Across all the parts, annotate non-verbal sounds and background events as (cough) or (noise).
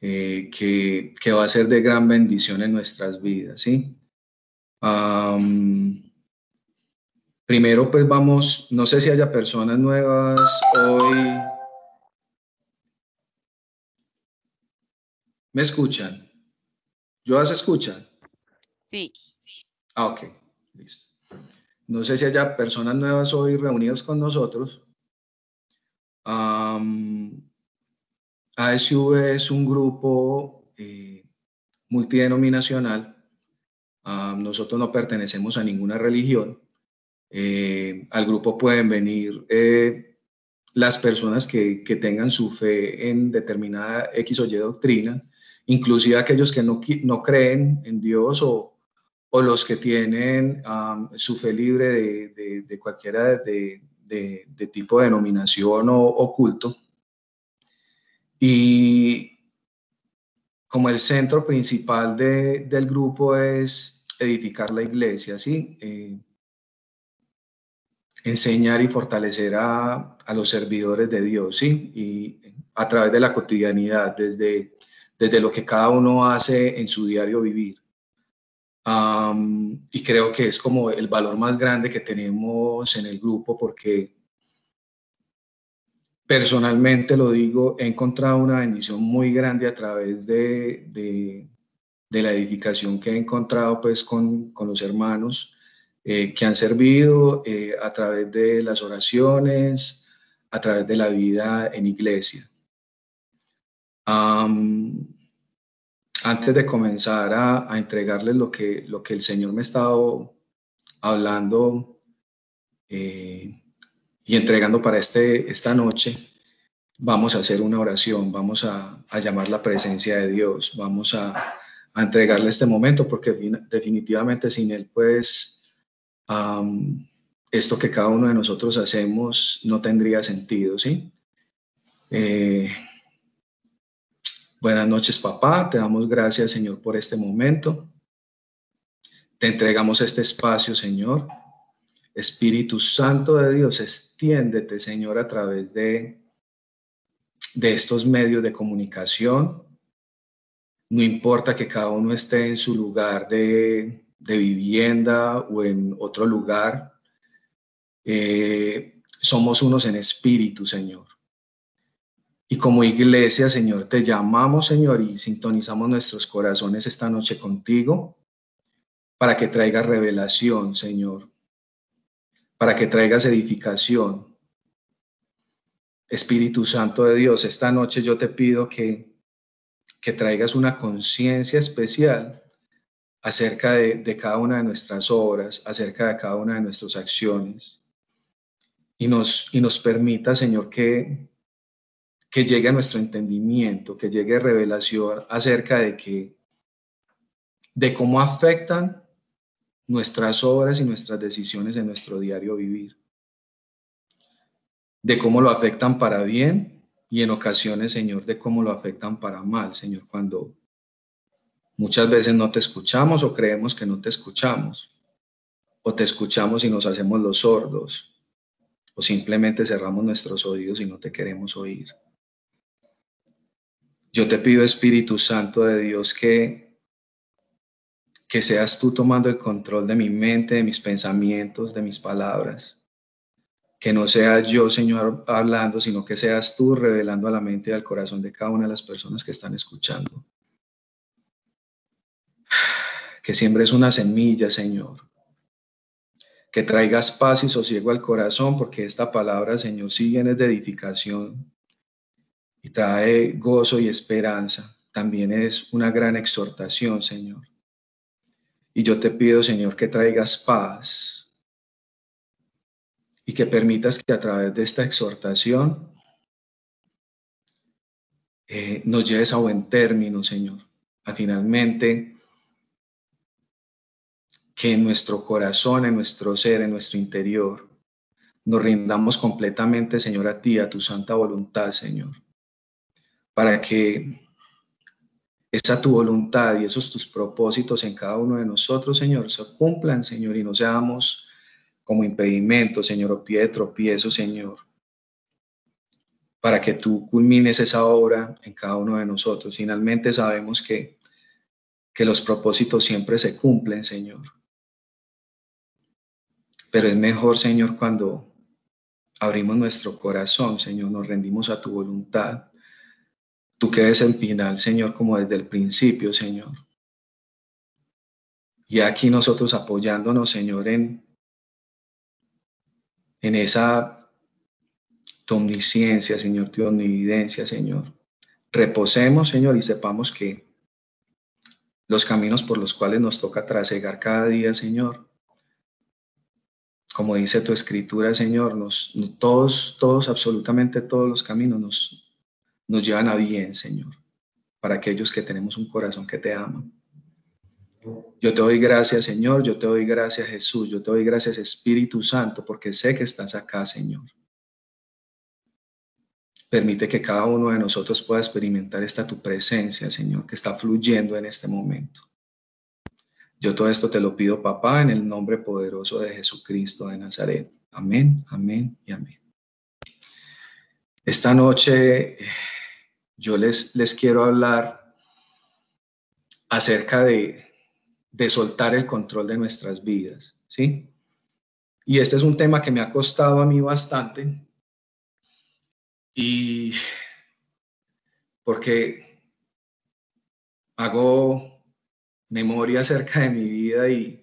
eh, que, que, va a ser de gran bendición en nuestras vidas, ¿sí? primero, pues vamos, no sé si haya personas nuevas hoy. ¿Me escuchan? ¿Yo las escuchan? Sí. Ah, ok, listo. No sé si haya personas nuevas hoy reunidas con nosotros. ASV es un grupo eh, multidenominacional. nosotros no pertenecemos a ninguna religión. Eh, al grupo pueden venir eh, las personas que, tengan su fe en determinada X o Y doctrina, inclusive aquellos que no, no creen en Dios o, o los que tienen su fe libre de, cualquiera de, tipo de denominación o, o, culto. Y como el centro principal del grupo es edificar la iglesia, ¿sí? Eh, enseñar y fortalecer a, a, los servidores de Dios, ¿sí? Y a través de la cotidianidad, desde, desde lo que cada uno hace en su diario vivir y creo que es como el valor más grande que tenemos en el grupo porque personalmente lo digo, he encontrado una bendición muy grande a través de, de, la edificación que he encontrado pues con, con los hermanos eh, que han servido eh, a través de las oraciones, a través de la vida en iglesia. Antes de comenzar a, a, entregarles lo que, lo que el Señor me ha estado hablando eh, y entregando para este, esta noche, vamos a hacer una oración, vamos a, llamar la presencia de Dios, vamos a, entregarle este momento, porque definitivamente sin Él, pues, esto que cada uno de nosotros hacemos no tendría sentido, ¿sí? Eh, Buenas noches, papá. Te damos gracias, Señor, por este momento. Te entregamos este espacio, Señor. Espíritu Santo de Dios, extiéndete, Señor, a través de, de estos medios de comunicación. No importa que cada uno esté en su lugar de, vivienda o en otro lugar. Eh, somos unos en espíritu, Señor. Y como iglesia, Señor, te llamamos, Señor, y sintonizamos nuestros corazones esta noche contigo para que traigas revelación, Señor, para que traigas edificación. Espíritu Santo de Dios, esta noche yo te pido que, que traigas una conciencia especial acerca de, de, cada una de nuestras obras, acerca de cada una de nuestras acciones. Y nos, y nos permita, Señor, que, que llegue a nuestro entendimiento, que llegue revelación acerca de que de cómo afectan nuestras obras y nuestras decisiones en nuestro diario vivir. De cómo lo afectan para bien y en ocasiones, Señor, de cómo lo afectan para mal, Señor, cuando muchas veces no te escuchamos o creemos que no te escuchamos, o te escuchamos y nos hacemos los sordos, o simplemente cerramos nuestros oídos y no te queremos oír. Yo te pido, Espíritu Santo de Dios, que, que seas tú tomando el control de mi mente, de mis pensamientos, de mis palabras. Que no sea yo, Señor, hablando, sino que seas tú revelando a la mente y al corazón de cada una de las personas que están escuchando. Que siembres una semilla, Señor. Que traigas paz y sosiego al corazón, porque esta palabra, Señor, sigue en de edificación y trae gozo y esperanza. También es una gran exhortación, Señor. Y yo te pido, Señor, que traigas paz y que permitas que a través de esta exhortación eh, nos lleves a buen término, Señor. A finalmente que en nuestro corazón, en nuestro ser, en nuestro interior, nos rindamos completamente, Señor, a ti, a tu santa voluntad, Señor para que esa tu voluntad y esos tus propósitos en cada uno de nosotros, Señor, se cumplan, Señor, y no seamos como impedimento, Señor, o pie de tropiezo, Señor, para que tú culmines esa obra en cada uno de nosotros. Finalmente sabemos que, que los propósitos siempre se cumplen, Señor. Pero es mejor, Señor, cuando abrimos nuestro corazón, Señor, nos rendimos a tu voluntad. Tú que el final, Señor, como desde el principio, Señor. Y aquí nosotros apoyándonos, Señor, en, en esa tu omnisciencia, Señor, tu omnividencia, Señor. Reposemos, Señor, y sepamos que los caminos por los cuales nos toca trasegar cada día, Señor, como dice tu escritura, Señor, nos, todos, todos, absolutamente todos los caminos nos, nos llevan a bien, Señor, para aquellos que tenemos un corazón que te ama. Yo te doy gracias, Señor, yo te doy gracias, Jesús, yo te doy gracias, Espíritu Santo, porque sé que estás acá, Señor. Permite que cada uno de nosotros pueda experimentar esta tu presencia, Señor, que está fluyendo en este momento. Yo todo esto te lo pido, papá, en el nombre poderoso de Jesucristo de Nazaret. Amén, amén y amén. Esta noche yo les, les quiero hablar acerca de, de soltar el control de nuestras vidas, ¿sí? Y este es un tema que me ha costado a mí bastante. Y porque hago memoria acerca de mi vida y,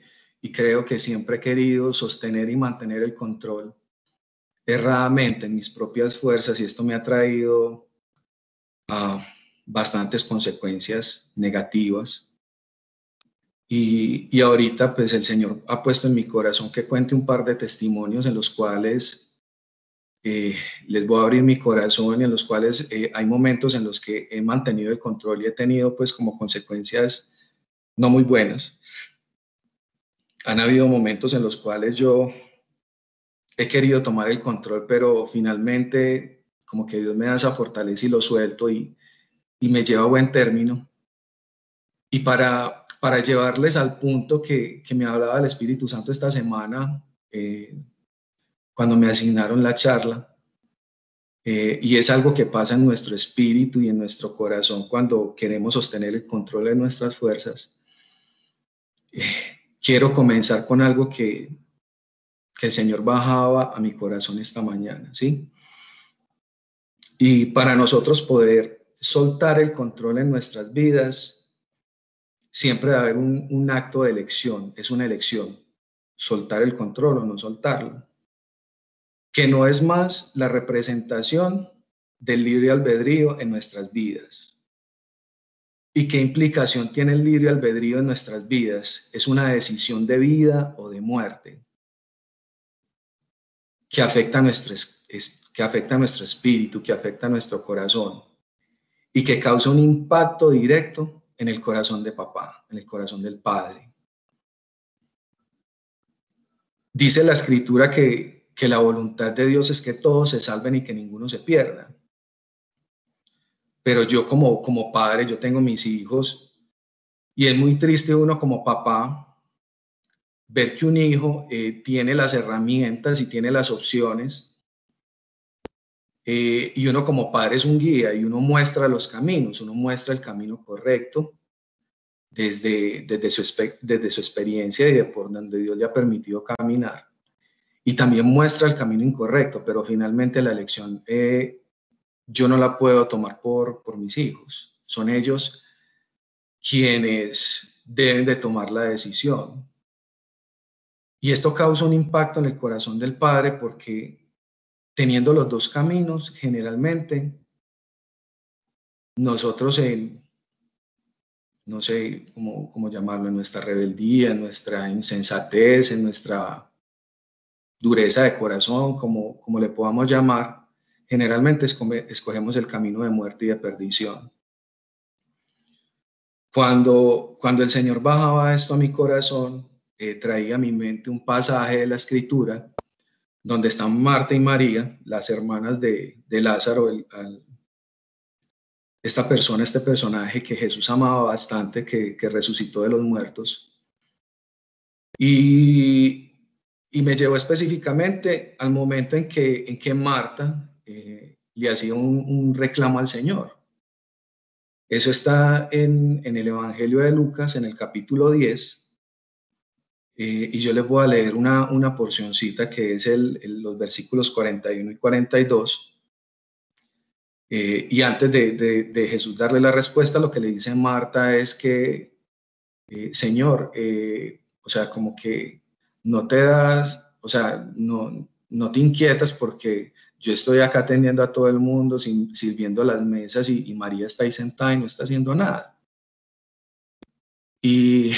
creo que siempre he querido sostener y mantener el control erradamente en mis propias fuerzas y esto me ha traído bastantes consecuencias negativas. Y, y, ahorita pues el Señor ha puesto en mi corazón que cuente un par de testimonios en los cuales eh, les voy a abrir mi corazón y en los cuales eh, hay momentos en los que he mantenido el control y he tenido pues como consecuencias no muy buenas. Han habido momentos en los cuales yo he querido tomar el control, pero finalmente como que Dios me da esa fortaleza y lo suelto y, me lleva a buen término. Y para, para llevarles al punto que, me hablaba el Espíritu Santo esta semana, eh, cuando me asignaron la charla, eh, y es algo que pasa en nuestro espíritu y en nuestro corazón cuando queremos sostener el control de nuestras fuerzas, quiero comenzar con algo que, que el Señor bajaba a mi corazón esta mañana, ¿sí? Y para nosotros poder soltar el control en nuestras vidas, siempre debe haber un, acto de elección, es una elección, soltar el control o no soltarlo, que no es más la representación del libre albedrío en nuestras vidas. ¿Y qué implicación tiene el libre albedrío en nuestras vidas? Es una decisión de vida o de muerte que afecta, nuestro, que afecta a nuestro espíritu, que afecta a nuestro corazón y que causa un impacto directo en el corazón de papá, en el corazón del padre. Dice la escritura que, que la voluntad de Dios es que todos se salven y que ninguno se pierda pero yo como, como padre, yo tengo mis hijos y es muy triste uno como papá ver que un hijo eh, tiene las herramientas y tiene las opciones eh, y uno como padre es un guía y uno muestra los caminos, uno muestra el camino correcto desde, desde, su, desde su experiencia y de por donde Dios le ha permitido caminar. Y también muestra el camino incorrecto, pero finalmente la elección eh, yo no la puedo tomar por, por mis hijos. Son ellos quienes deben de tomar la decisión. Y esto causa un impacto en el corazón del padre porque teniendo los dos caminos, generalmente nosotros en, no sé cómo, llamarlo, en nuestra rebeldía, en nuestra insensatez, en nuestra dureza de corazón, como, como le podamos llamar, generalmente escogemos el camino de muerte y de perdición. Cuando, cuando el Señor bajaba esto a mi corazón, eh, traía a mi mente un pasaje de la escritura donde están Marta y María, las hermanas de, Lázaro, esta persona, este personaje que Jesús amaba bastante, que, resucitó de los muertos. Y, y me llevó específicamente al momento en que, en que Marta eh, le hacía un, reclamo al Señor. Eso está en, el Evangelio de Lucas, en el capítulo 10, eh, y yo les voy a leer una, una porcioncita que es el, los versículos 41 y 42. Eh, y antes de, Jesús darle la respuesta, lo que le dice Marta es que, eh, Señor, o sea, como que no te das, o sea, no, no te inquietas porque yo estoy acá atendiendo a todo el mundo, sirviendo las mesas y, María está ahí sentada y no está haciendo nada. Y,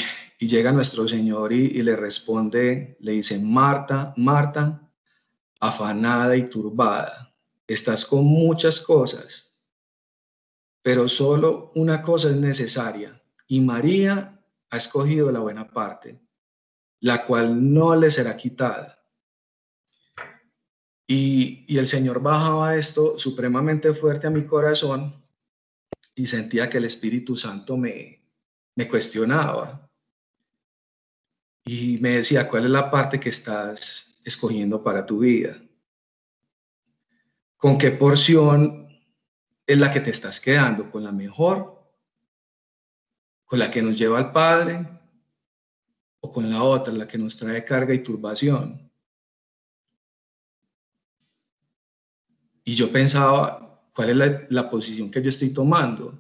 llega nuestro Señor y, y, le responde, le dice, Marta, Marta, afanada y turbada, estás con muchas cosas, pero solo una cosa es necesaria y María ha escogido la buena parte, la cual no le será quitada. Y, el Señor bajaba esto supremamente fuerte a mi corazón y sentía que el Espíritu Santo me, me cuestionaba. Y me decía, ¿cuál es la parte que estás escogiendo para tu vida? ¿Con qué porción es la que te estás quedando? ¿Con la mejor? ¿Con la que nos lleva al Padre? ¿O con la otra, la que nos trae carga y turbación? Y yo pensaba, ¿cuál es la, posición que yo estoy tomando?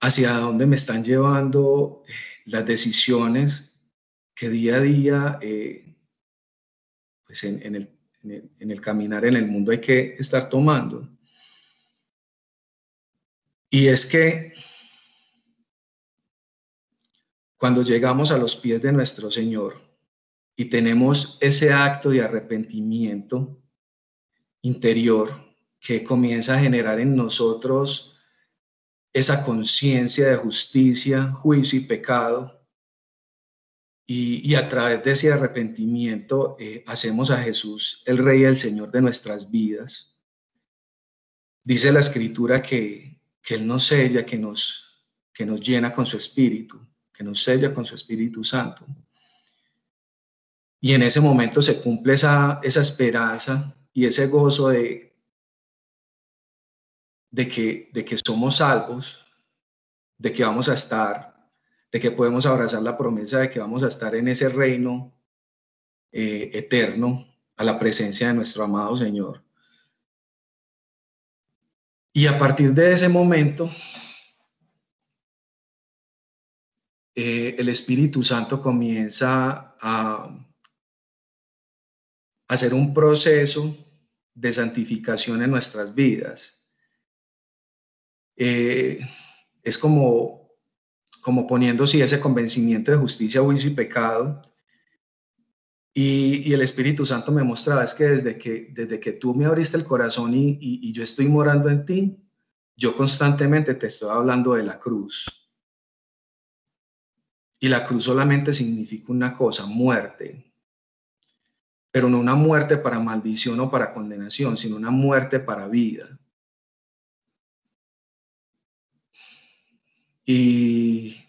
¿Hacia dónde me están llevando las decisiones que día a día, eh, pues en, el, en el caminar en el mundo hay que estar tomando? Y es que cuando llegamos a los pies de nuestro Señor y tenemos ese acto de arrepentimiento, interior que comienza a generar en nosotros esa conciencia de justicia, juicio y pecado. Y, a través de ese arrepentimiento eh, hacemos a Jesús el Rey y el Señor de nuestras vidas. Dice la Escritura que, que Él nos sella, que nos, que nos llena con su Espíritu, que nos sella con su Espíritu Santo. Y en ese momento se cumple esa, esa esperanza y ese gozo de, de, que, de que somos salvos, de que vamos a estar, de que podemos abrazar la promesa de que vamos a estar en ese reino eh, eterno a la presencia de nuestro amado Señor. Y a partir de ese momento, eh, el Espíritu Santo comienza a hacer un proceso de santificación en nuestras vidas. Eh, es como, como poniendo ese convencimiento de justicia, juicio y pecado. Y, el Espíritu Santo me mostraba, es que desde que, desde que tú me abriste el corazón y, y yo estoy morando en ti, yo constantemente te estoy hablando de la cruz. Y la cruz solamente significa una cosa, muerte pero no una muerte para maldición o para condenación, sino una muerte para vida. Y,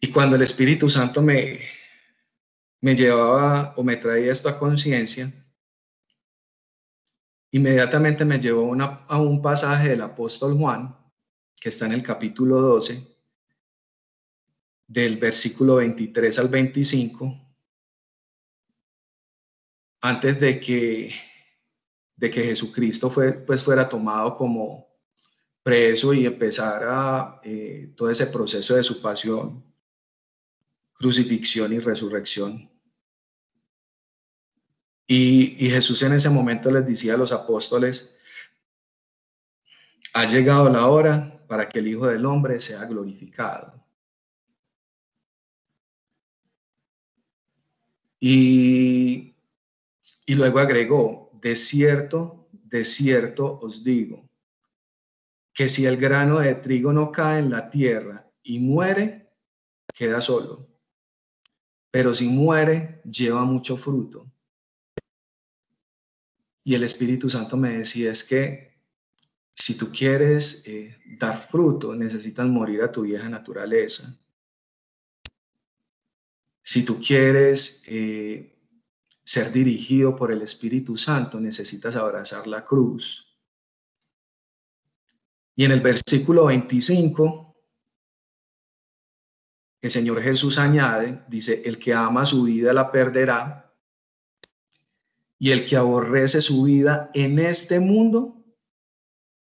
y cuando el Espíritu Santo me, me llevaba o me traía esto a conciencia, inmediatamente me llevó a un pasaje del apóstol Juan, que está en el capítulo 12, del versículo 23 al 25, antes de que, de que Jesucristo fue, pues fuera tomado como preso y empezara eh, todo ese proceso de su pasión, crucifixión y resurrección. Y, y Jesús en ese momento les decía a los apóstoles, ha llegado la hora para que el Hijo del Hombre sea glorificado. Y, luego agregó, de cierto, de cierto os digo, que si el grano de trigo no cae en la tierra y muere, queda solo. Pero si muere, lleva mucho fruto. Y el Espíritu Santo me decía, es que si tú quieres eh, dar fruto, necesitas morir a tu vieja naturaleza si tú quieres eh, ser dirigido por el Espíritu Santo, necesitas abrazar la cruz. Y en el versículo 25, el Señor Jesús añade, dice, el que ama su vida la perderá, y el que aborrece su vida en este mundo,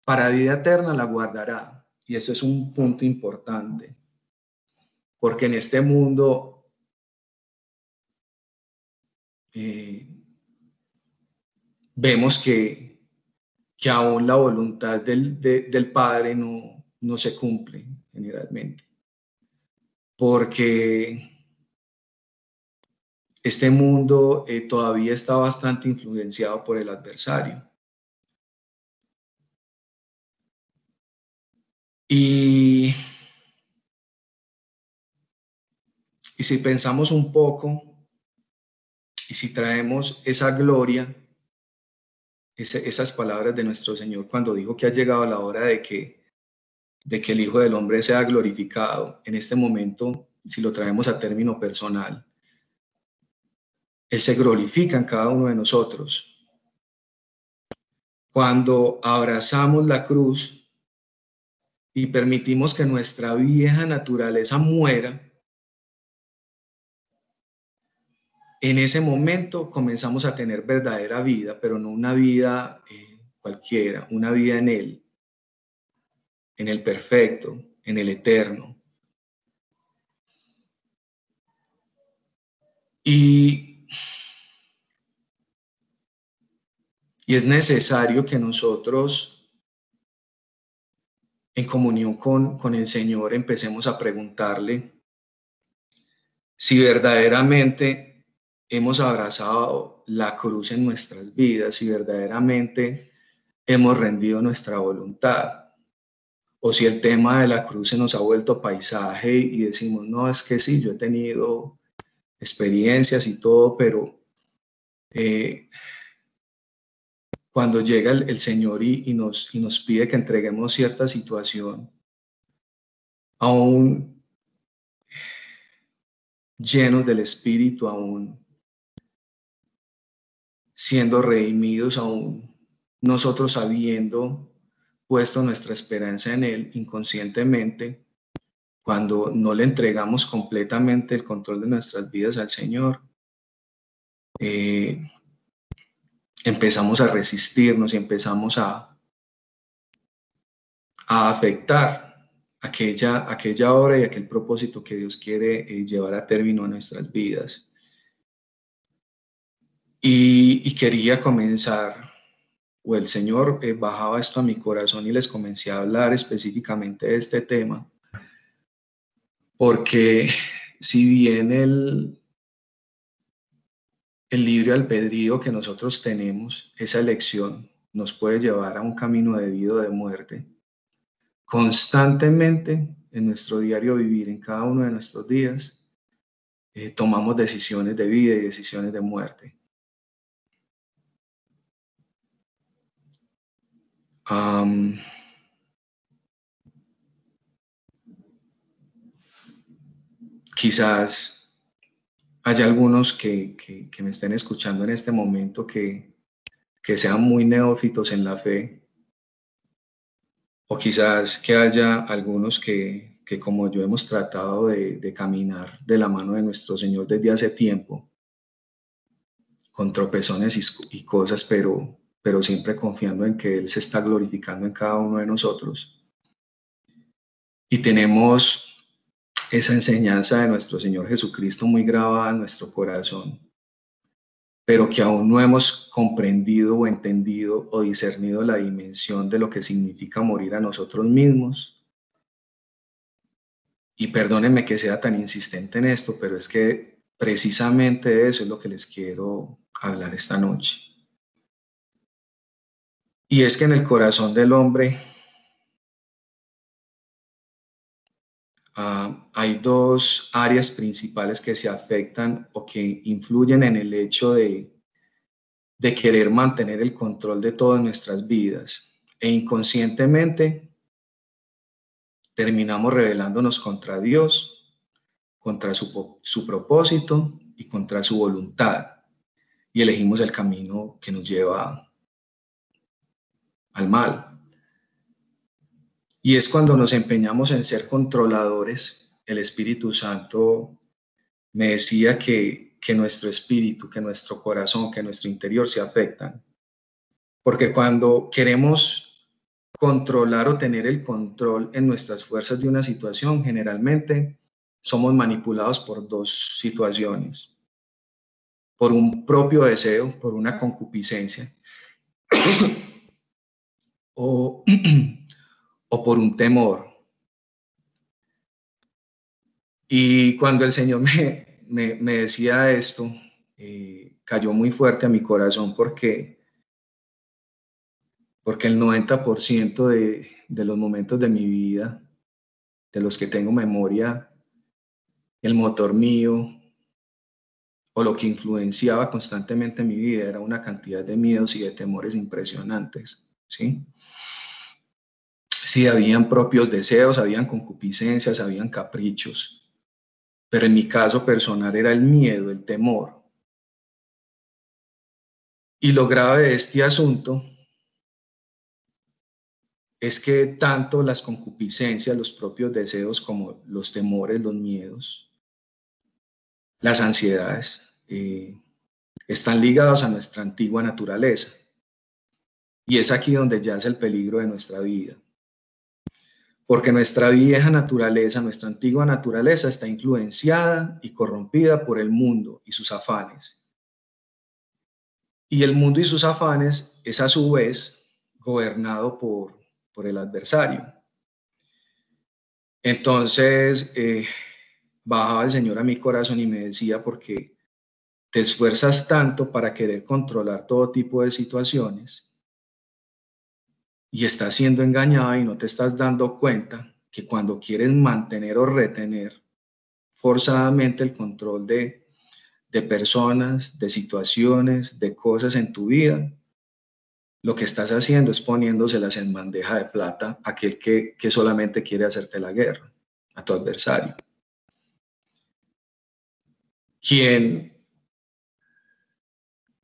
para vida eterna la guardará. Y eso es un punto importante, porque en este mundo eh, vemos que, que aún la voluntad del, del Padre no, no se cumple generalmente, porque este mundo eh, todavía está bastante influenciado por el adversario. Y, y si pensamos un poco, y si traemos esa gloria, esas palabras de nuestro Señor cuando dijo que ha llegado la hora de que, de que el Hijo del Hombre sea glorificado, en este momento, si lo traemos a término personal, Él se glorifica en cada uno de nosotros. Cuando abrazamos la cruz y permitimos que nuestra vieja naturaleza muera, en ese momento comenzamos a tener verdadera vida, pero no una vida eh, cualquiera, una vida en Él, en el perfecto, en el eterno. Y, y es necesario que nosotros, en comunión con, con el Señor, empecemos a preguntarle si verdaderamente hemos abrazado la cruz en nuestras vidas y verdaderamente hemos rendido nuestra voluntad. O si el tema de la cruz se nos ha vuelto paisaje y decimos, no, es que sí, yo he tenido experiencias y todo, pero eh, cuando llega el, Señor y, nos, y nos pide que entreguemos cierta situación, aún llenos del Espíritu, aún siendo redimidos aún, nosotros habiendo puesto nuestra esperanza en Él inconscientemente, cuando no le entregamos completamente el control de nuestras vidas al Señor, eh, empezamos a resistirnos y empezamos a, a afectar aquella, aquella obra y aquel propósito que Dios quiere eh, llevar a término a nuestras vidas. Y, quería comenzar, o el Señor eh, bajaba esto a mi corazón y les comencé a hablar específicamente de este tema, porque si bien el, el libre albedrío que nosotros tenemos, esa elección, nos puede llevar a un camino de vida o de muerte, constantemente en nuestro diario vivir, en cada uno de nuestros días, eh, tomamos decisiones de vida y decisiones de muerte. Quizás haya algunos que, me estén escuchando en este momento que, sean muy neófitos en la fe, o quizás que haya algunos que, como yo hemos tratado de, caminar de la mano de nuestro Señor desde hace tiempo, con tropezones y cosas, pero, pero siempre confiando en que Él se está glorificando en cada uno de nosotros. Y tenemos esa enseñanza de nuestro Señor Jesucristo muy grabada en nuestro corazón, pero que aún no hemos comprendido o entendido o discernido la dimensión de lo que significa morir a nosotros mismos. Y perdónenme que sea tan insistente en esto, pero es que precisamente eso es lo que les quiero hablar esta noche. Y es que en el corazón del hombre ah, hay dos áreas principales que se afectan o que influyen en el hecho de, de querer mantener el control de todas nuestras vidas. E inconscientemente terminamos rebelándonos contra Dios, contra su, su propósito y contra su voluntad. y elegimos el camino que nos lleva al mal. Y es cuando nos empeñamos en ser controladores, el Espíritu Santo me decía que, que nuestro espíritu, que nuestro corazón, que nuestro interior se afectan. Porque cuando queremos controlar o tener el control en nuestras fuerzas de una situación, generalmente somos manipulados por dos situaciones. Por un propio deseo, por una concupiscencia, o, (clears throat) o por un temor. Y cuando el Señor (laughs) me, me, decía esto, eh, cayó muy fuerte a mi corazón porque, porque el 90% de, de los momentos de mi vida, de los que tengo memoria, el motor mío o lo que influenciaba constantemente mi vida era una cantidad de miedos y de temores impresionantes, ¿sí? Sí, habían propios deseos, habían concupiscencias, habían caprichos, pero en mi caso personal era el miedo, el temor. Y lo grave de este asunto es que tanto las concupiscencias, los propios deseos, como los temores, los miedos, las ansiedades eh, están ligados a nuestra antigua naturaleza. Y es aquí donde yace el peligro de nuestra vida. Porque nuestra vieja naturaleza, nuestra antigua naturaleza está influenciada y corrompida por el mundo y sus afanes. Y el mundo y sus afanes es a su vez gobernado por, por el adversario. Entonces, eh, bajaba el Señor a mi corazón y me decía, porque te esfuerzas tanto para querer controlar todo tipo de situaciones y estás siendo engañada y no te estás dando cuenta que cuando quieres mantener o retener forzadamente el control de, de personas, de situaciones, de cosas en tu vida, lo que estás haciendo es poniéndoselas en bandeja de plata a aquel que, que solamente quiere hacerte la guerra, a tu adversario. Quien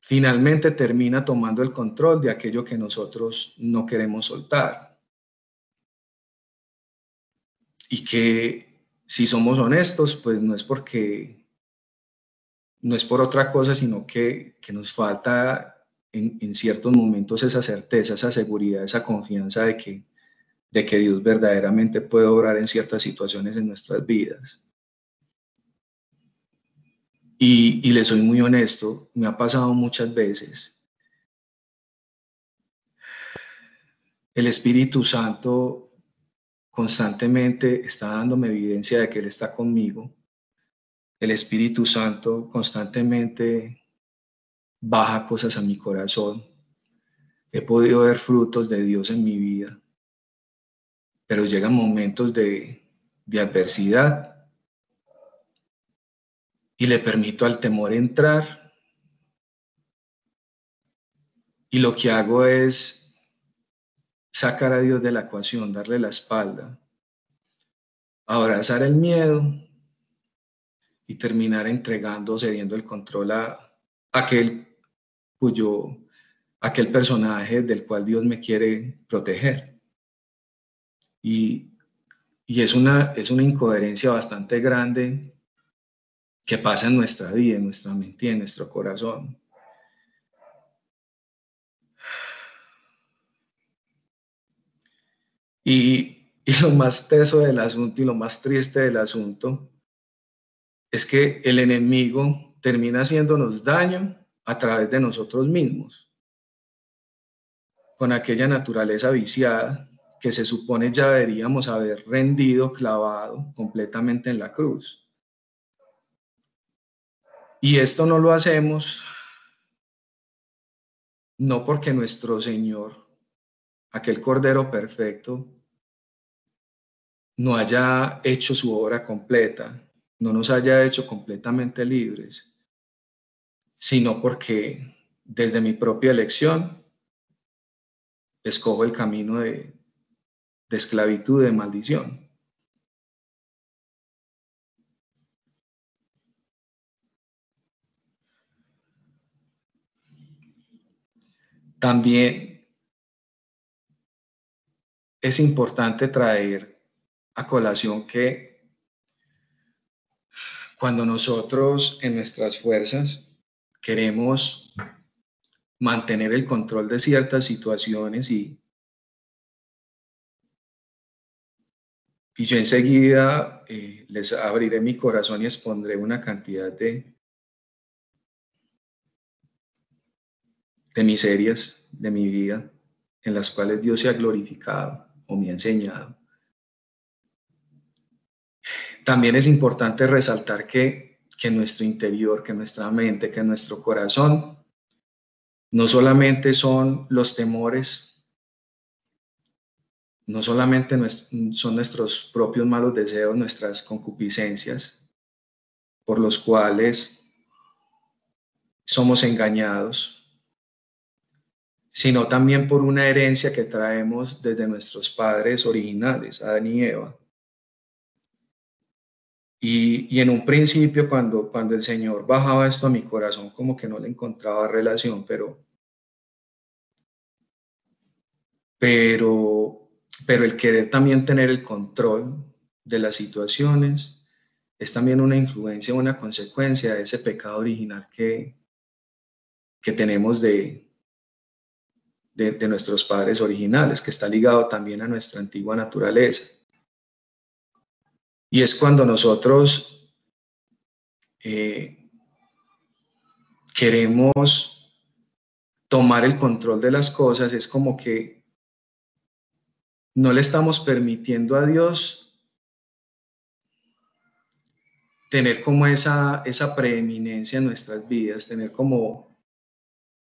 finalmente termina tomando el control de aquello que nosotros no queremos soltar. Y que si somos honestos, pues no es porque, no es por otra cosa, sino que, nos falta en, en, ciertos momentos esa certeza, esa seguridad, esa confianza de que, de que Dios verdaderamente puede obrar en ciertas situaciones en nuestras vidas. Y, le soy muy honesto, me ha pasado muchas veces. El Espíritu Santo constantemente está dándome evidencia de que Él está conmigo. El Espíritu Santo constantemente baja cosas a mi corazón. He podido ver frutos de Dios en mi vida, pero llegan momentos de, adversidad y le permito al temor entrar. Y lo que hago es sacar a Dios de la ecuación, darle la espalda, abrazar el miedo y terminar entregando, cediendo el control a aquel cuyo, aquel personaje del cual Dios me quiere proteger. Y, y es, una, es una incoherencia bastante grande que pasa en nuestra vida, en nuestra mente, en nuestro corazón. Y, y, lo más teso del asunto y lo más triste del asunto es que el enemigo termina haciéndonos daño a través de nosotros mismos, con aquella naturaleza viciada que se supone ya deberíamos haber rendido, clavado completamente en la cruz. Y esto no lo hacemos no porque nuestro Señor, aquel Cordero perfecto, no haya hecho su obra completa, no nos haya hecho completamente libres, sino porque desde mi propia elección escojo el camino de, de esclavitud, de maldición. También es importante traer a colación que cuando nosotros en nuestras fuerzas queremos mantener el control de ciertas situaciones y, y yo enseguida eh, les abriré mi corazón y expondré una cantidad de, de miserias de mi vida en las cuales Dios se ha glorificado o me ha enseñado. También es importante resaltar que, que nuestro interior, que nuestra mente, que nuestro corazón no solamente son los temores, no solamente son nuestros propios malos deseos, nuestras concupiscencias, por los cuales somos engañados, sino también por una herencia que traemos desde nuestros padres originales, Adán y Eva. Y, en un principio, cuando, cuando el Señor bajaba esto a mi corazón, como que no le encontraba relación, pero, pero, pero el querer también tener el control de las situaciones es también una influencia, una consecuencia de ese pecado original que, que tenemos de, de, nuestros padres originales, que está ligado también a nuestra antigua naturaleza. Y es cuando nosotros eh, queremos tomar el control de las cosas, es como que no le estamos permitiendo a Dios tener como esa, esa preeminencia en nuestras vidas, tener como,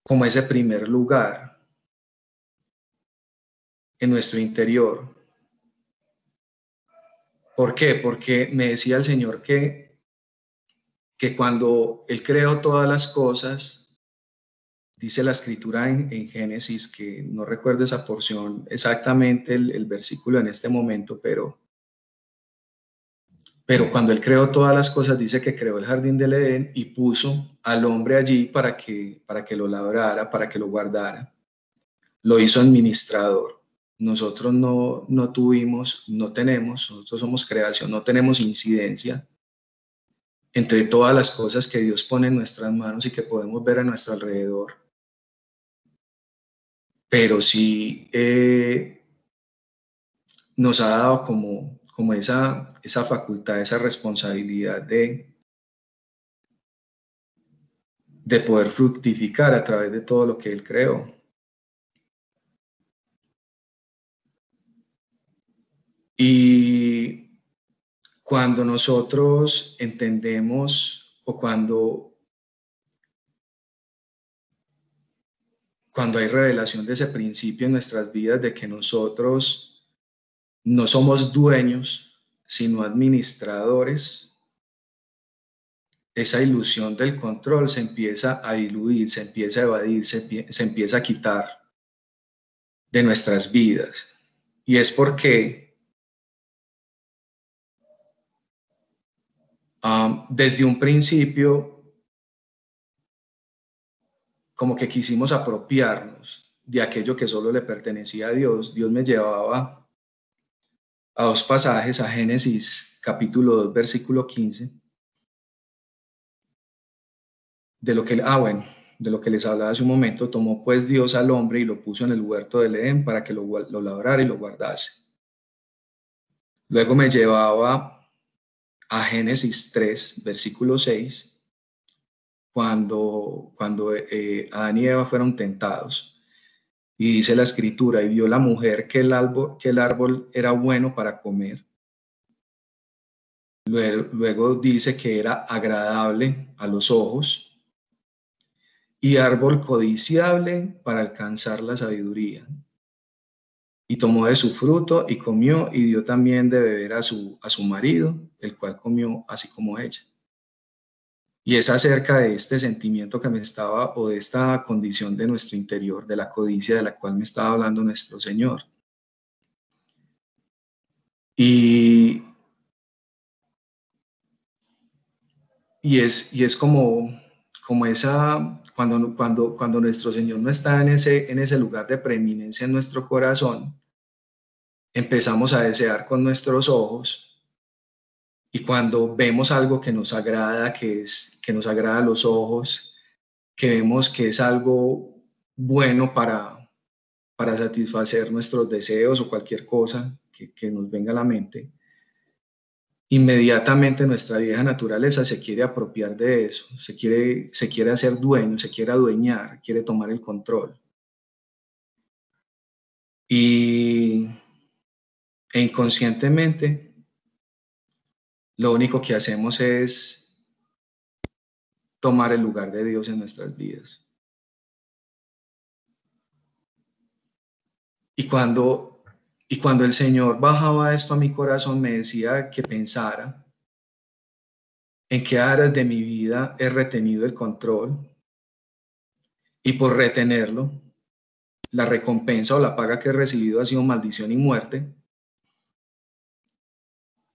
como ese primer lugar en nuestro interior. ¿Por qué? Porque me decía el Señor que, que cuando Él creó todas las cosas, dice la escritura en, Génesis, que no recuerdo esa porción exactamente el, el versículo en este momento, pero, pero cuando Él creó todas las cosas, dice que creó el jardín del Edén y puso al hombre allí para que, para que lo labrara, para que lo guardara. Lo hizo administrador nosotros no, no tuvimos, no tenemos, nosotros somos creación, no tenemos incidencia entre todas las cosas que Dios pone en nuestras manos y que podemos ver a nuestro alrededor. Pero sí eh, nos ha dado como, como esa, esa facultad, esa responsabilidad de, de poder fructificar a través de todo lo que Él creó. Y cuando nosotros entendemos o cuando, cuando hay revelación de ese principio en nuestras vidas de que nosotros no somos dueños, sino administradores, esa ilusión del control se empieza a diluir, se empieza a evadir, se, se empieza a quitar de nuestras vidas. Y es porque desde un principio, como que quisimos apropiarnos de aquello que solo le pertenecía a Dios. Dios me llevaba a dos pasajes, a Génesis capítulo 2, versículo 15, de lo que, ah, bueno, de lo que les hablaba hace un momento, tomó pues Dios al hombre y lo puso en el huerto del Edén para que lo, lo labrara y lo guardase. Luego me llevaba a Génesis 3, versículo 6, cuando, cuando eh, Adán y Eva fueron tentados. Y dice la escritura, y vio la mujer que el árbol, que el árbol era bueno para comer. Luego, luego dice que era agradable a los ojos y árbol codiciable para alcanzar la sabiduría y tomó de su fruto y comió y dio también de beber a su, a su marido, el cual comió así como ella. Y es acerca de este sentimiento que me estaba, o de esta condición de nuestro interior, de la codicia de la cual me estaba hablando nuestro Señor. Y, y, es, y es como, como esa, cuando, nuestro Señor no está en ese, lugar de preeminencia en nuestro corazón, empezamos a desear con nuestros ojos. Y cuando vemos algo que nos agrada, que, nos agrada a los ojos, que vemos que es algo bueno para, satisfacer nuestros deseos o cualquier cosa que nos venga a la mente, inmediatamente nuestra vieja naturaleza se quiere apropiar de eso, se quiere, se quiere hacer dueño, se quiere adueñar, quiere tomar el control. Y e inconscientemente lo único que hacemos es tomar el lugar de Dios en nuestras vidas. Y cuando y cuando el Señor bajaba esto a mi corazón, me decía que pensara en qué áreas de mi vida he retenido el control y por retenerlo, la recompensa o la paga que he recibido ha sido maldición y muerte,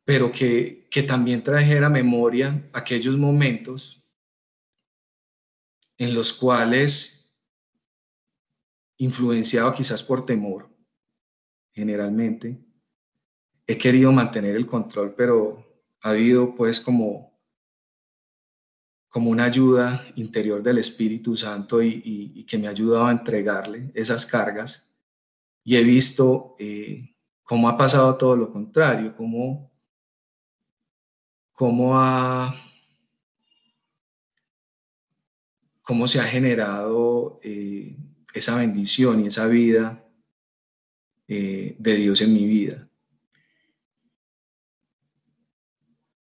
pero que, que también trajera memoria aquellos momentos en los cuales, influenciado quizás por temor, generalmente. He querido mantener el control, pero ha habido pues como, como una ayuda interior del Espíritu Santo y, que me ha ayudado a entregarle esas cargas. Y he visto eh, cómo ha pasado todo lo contrario, cómo, cómo, ha, cómo se ha generado eh, esa bendición y esa vida eh, de Dios en mi vida.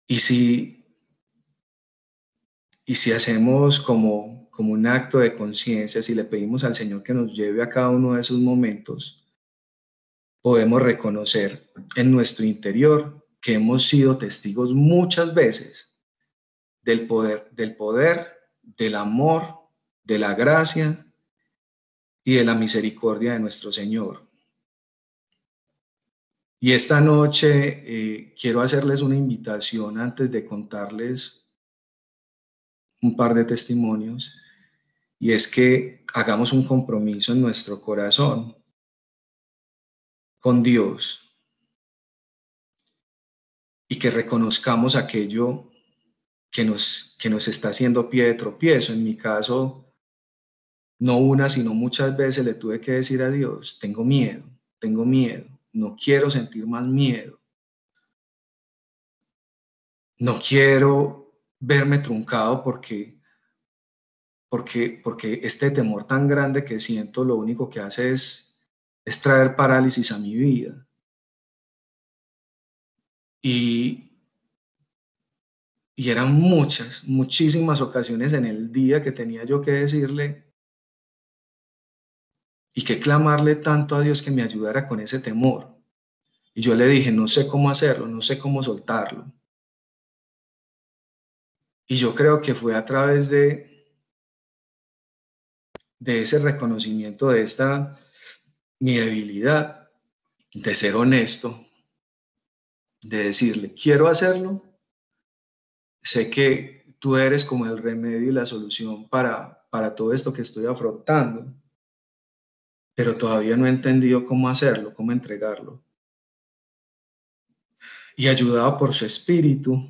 Y si, y si hacemos como, como un acto de conciencia, si le pedimos al Señor que nos lleve a cada uno de esos momentos, podemos reconocer en nuestro interior que hemos sido testigos muchas veces del poder, del poder, del amor, de la gracia y de la misericordia de nuestro Señor. Y esta noche eh, quiero hacerles una invitación antes de contarles un par de testimonios, y es que hagamos un compromiso en nuestro corazón con Dios y que reconozcamos aquello que nos, que nos está haciendo pie de tropiezo. En mi caso, no una, sino muchas veces le tuve que decir a Dios, tengo miedo, tengo miedo no quiero sentir más miedo. No quiero verme truncado porque, porque, porque este temor tan grande que siento lo único que hace es, es traer parálisis a mi vida. Y, y eran muchas, muchísimas ocasiones en el día que tenía yo que decirle, y que clamarle tanto a Dios que me ayudara con ese temor. Y yo le dije, no sé cómo hacerlo, no sé cómo soltarlo. Y yo creo que fue a través de, de ese reconocimiento de esta mi debilidad, de ser honesto, de decirle, quiero hacerlo, sé que tú eres como el remedio y la solución para, para todo esto que estoy afrontando pero todavía no he entendido cómo hacerlo, cómo entregarlo. Y ayudado por su espíritu,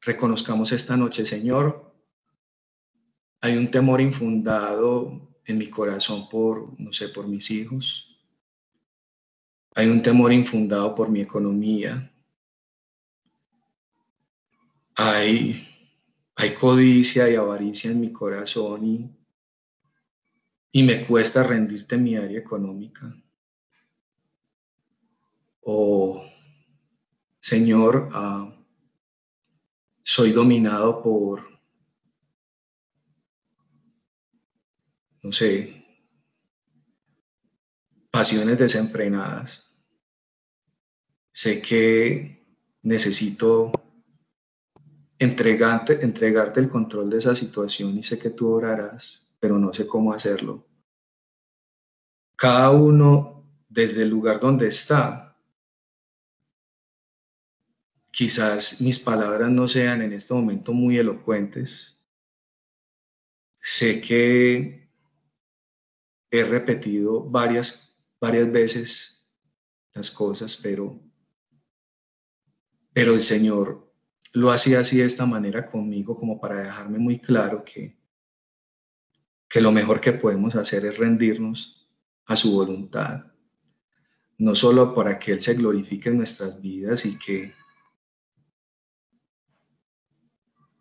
reconozcamos esta noche, Señor, hay un temor infundado en mi corazón por, no sé, por mis hijos. Hay un temor infundado por mi economía. Hay, hay codicia y avaricia en mi corazón y y me cuesta rendirte mi área económica. O, Señor, ah, soy dominado por, no sé, pasiones desenfrenadas. Sé que necesito entregarte, entregarte el control de esa situación y sé que tú orarás pero no sé cómo hacerlo. Cada uno desde el lugar donde está. Quizás mis palabras no sean en este momento muy elocuentes. sé que he repetido varias, varias veces las cosas, pero, pero el Señor lo hacía así de esta manera conmigo como para dejarme muy claro que, que lo mejor que podemos hacer es rendirnos a su voluntad, no solo para que Él se glorifique en nuestras vidas y que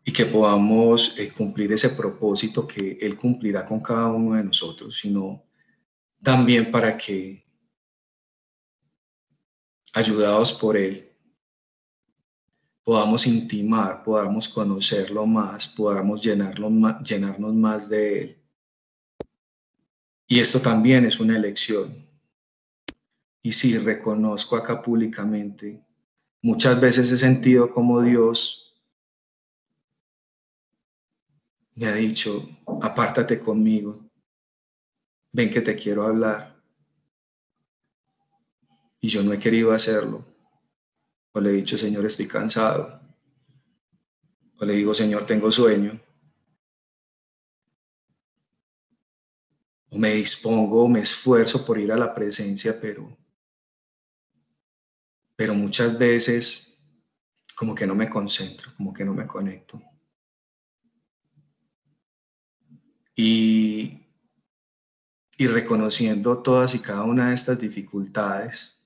y que podamos eh, cumplir ese propósito que Él cumplirá con cada uno de nosotros, sino también para que, ayudados por Él, podamos intimar, podamos conocerlo más, podamos llenarlo, llenarnos más de Él. Y esto también es una elección. Y sí, reconozco acá públicamente, muchas veces he sentido como Dios me ha dicho, apártate conmigo, ven que te quiero hablar. Y yo no he querido hacerlo. O le he dicho, Señor, estoy cansado. O le digo, Señor, tengo sueño. Me dispongo, me esfuerzo por ir a la presencia, pero, pero muchas veces como que no me concentro, como que no me conecto. y, y reconociendo todas y cada una de estas dificultades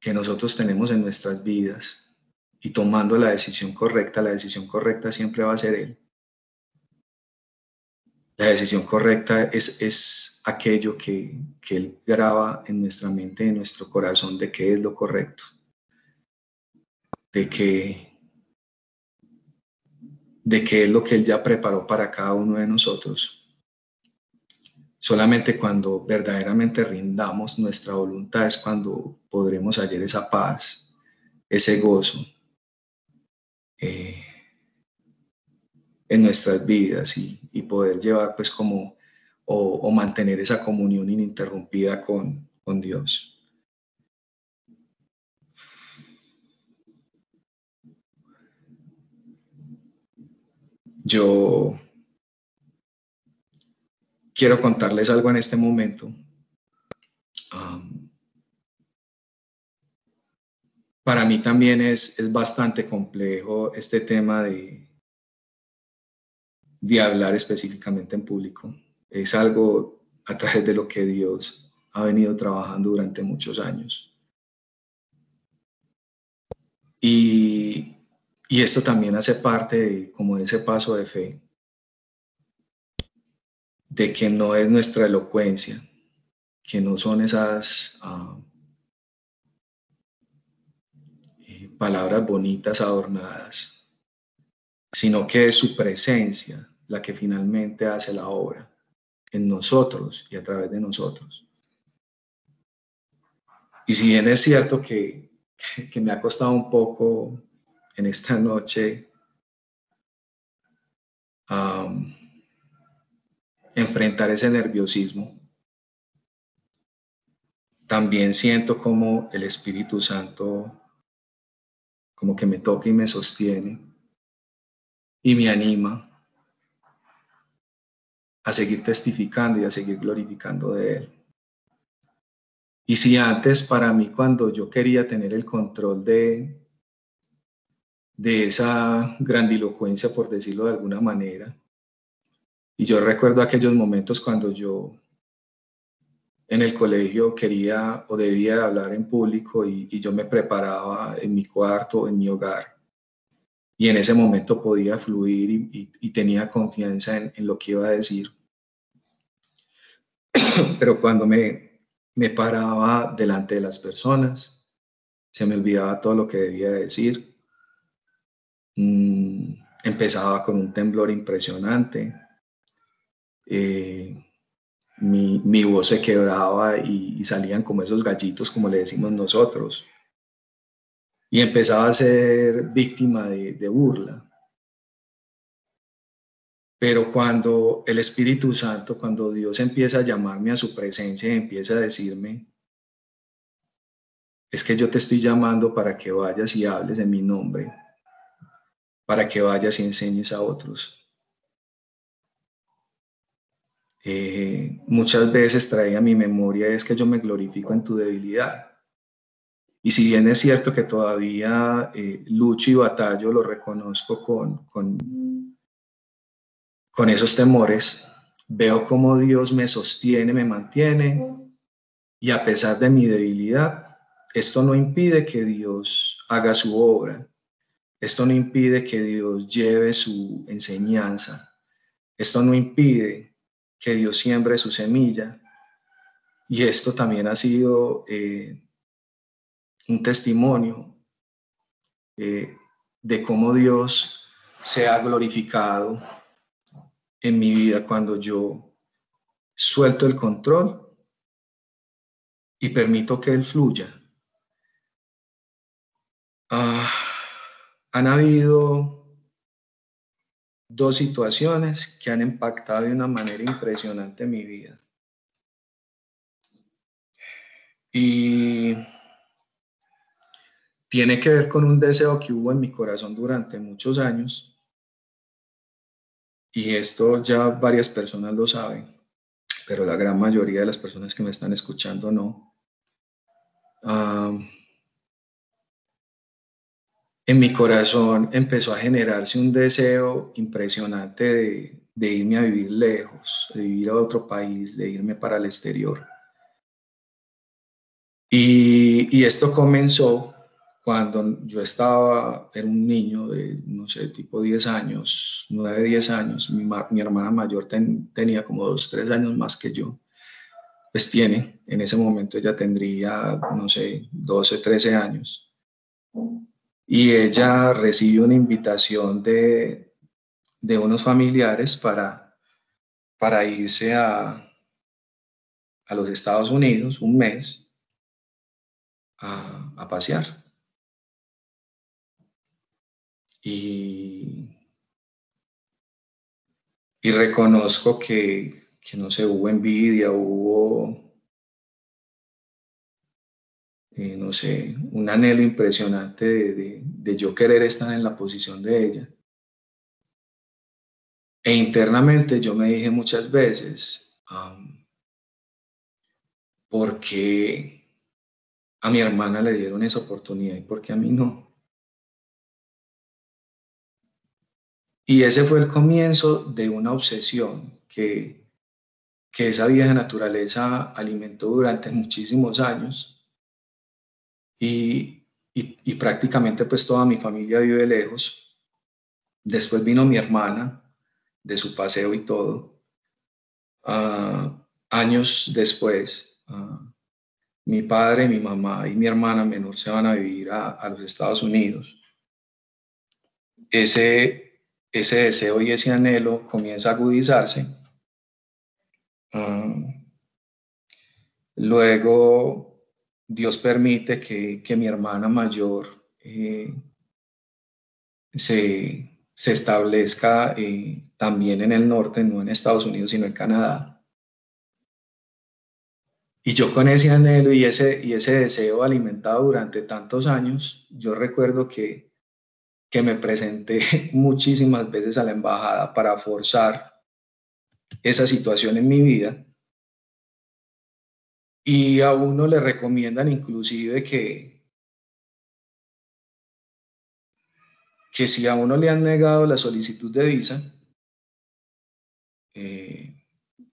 que nosotros tenemos en nuestras vidas y tomando la decisión correcta, la decisión correcta siempre va a ser Él. La decisión correcta es, es aquello que, que Él graba en nuestra mente, en nuestro corazón, de qué es lo correcto, de que de qué es lo que Él ya preparó para cada uno de nosotros. Solamente cuando verdaderamente rindamos nuestra voluntad es cuando podremos hallar esa paz, ese gozo eh, en nuestras vidas y, poder llevar pues como o, mantener esa comunión ininterrumpida con, Dios. Yo quiero contarles algo en este momento. para mí también es, es, bastante complejo este tema de, de hablar específicamente en público. Es algo a través de lo que Dios ha venido trabajando durante muchos años. Y y esto también hace parte de como ese paso de fe, de que no es nuestra elocuencia, que no son esas ah, eh, palabras bonitas adornadas, sino que es su presencia la que finalmente hace la obra en nosotros y a través de nosotros. Y si bien es cierto que, que me ha costado un poco en esta noche enfrentar ese nerviosismo. También siento como el Espíritu Santo como que me toca y me sostiene y me anima a seguir testificando y a seguir glorificando de Él. Y si antes para mí cuando yo quería tener el control de, de esa grandilocuencia, por decirlo de alguna manera. Y yo recuerdo aquellos momentos cuando yo en el colegio quería o debía hablar en público y, yo me preparaba en mi cuarto, en mi hogar. Y en ese momento podía fluir y, tenía confianza en, lo que iba a decir. (coughs) Pero cuando me, me paraba delante de las personas, se me olvidaba todo lo que debía decir Mm, empezaba con un temblor impresionante. Eh, mi, voz se quebraba y, salían como esos gallitos, como le decimos nosotros. Y empezaba a ser víctima de, burla. Pero cuando el Espíritu Santo, cuando Dios empieza a llamarme a su presencia y empieza a decirme, es que yo te estoy llamando para que vayas y hables en mi nombre para que vayas y enseñes a otros. eh, muchas veces traía a mi memoria es que yo me glorifico en tu debilidad. Y si bien es cierto que todavía eh, lucho y batallo, lo reconozco con, con, con esos temores, veo cómo Dios me sostiene, me mantiene, y a pesar de mi debilidad, esto no impide que Dios haga su obra, esto no impide que Dios lleve su enseñanza, esto no impide que Dios siembre su semilla, y esto también ha sido... Eh, un testimonio eh, de cómo Dios se ha glorificado en mi vida cuando yo suelto el control y permito que Él fluya. Ah, han habido dos situaciones que han impactado de una manera impresionante mi vida. Y tiene que ver con un deseo que hubo en mi corazón durante muchos años. Y esto ya varias personas lo saben, pero la gran mayoría de las personas que me están escuchando no. en mi corazón empezó a generarse un deseo impresionante de, irme a vivir lejos, de vivir a otro país, de irme para el exterior. Y esto comenzó cuando yo estaba, era un niño de, no sé, tipo 10 años, 9, 10 años, mi, mi hermana mayor tenía como 2, 3 años más que yo, pues tiene, en ese momento ella tendría, no sé, 12, 13 años. Y ella recibió una invitación de, de unos familiares para, para irse a, a los Estados Unidos un mes a, a pasear. Y, y reconozco que, que, no sé, hubo envidia, hubo, eh, no sé, un anhelo impresionante de, de, yo querer estar en la posición de ella. E internamente yo me dije muchas veces, um, ¿por qué a mi hermana le dieron esa oportunidad y por qué a mí no? Y ese fue el comienzo de una obsesión que, que esa vieja naturaleza alimentó durante muchísimos años. Y, y, prácticamente pues toda mi familia vive lejos. Después vino mi hermana de su paseo y todo. Ah, años después, ah, mi padre, mi mamá y mi hermana menor se van a vivir a, a los Estados Unidos. Ese, ese deseo y ese anhelo comienza a agudizarse. Ah, luego, Dios permite que, mi hermana mayor eh, se, establezca eh, también en el norte, no en Estados Unidos, sino en Canadá. Y yo con ese anhelo y ese, y ese deseo alimentado durante tantos años, yo recuerdo que que me presenté (laughs) muchísimas veces a la embajada para forzar esa situación en mi vida. Y a uno le recomiendan inclusive que, que si a uno le han negado la solicitud de visa, eh,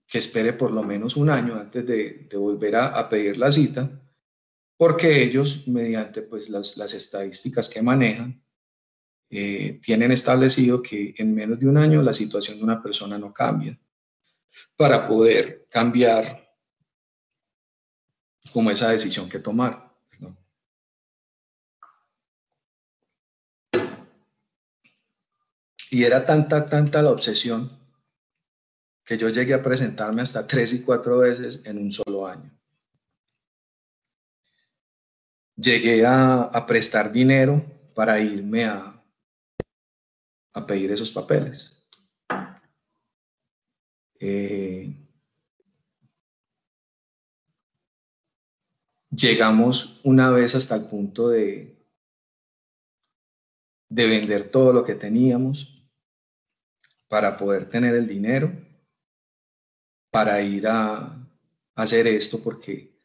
que espere por lo menos un año antes de, volver a, pedir la cita, porque ellos, mediante pues, las, las estadísticas que manejan, eh, tienen establecido que en menos de un año la situación de una persona no cambia. Para poder cambiar como esa decisión que tomar. Y era tanta, tanta la obsesión que yo llegué a presentarme hasta tres y cuatro veces en un solo año. Llegué a prestar dinero para irme a, a pedir esos papeles. Eh, llegamos una vez hasta el punto de, de vender todo lo que teníamos para poder tener el dinero para ir a, hacer esto porque,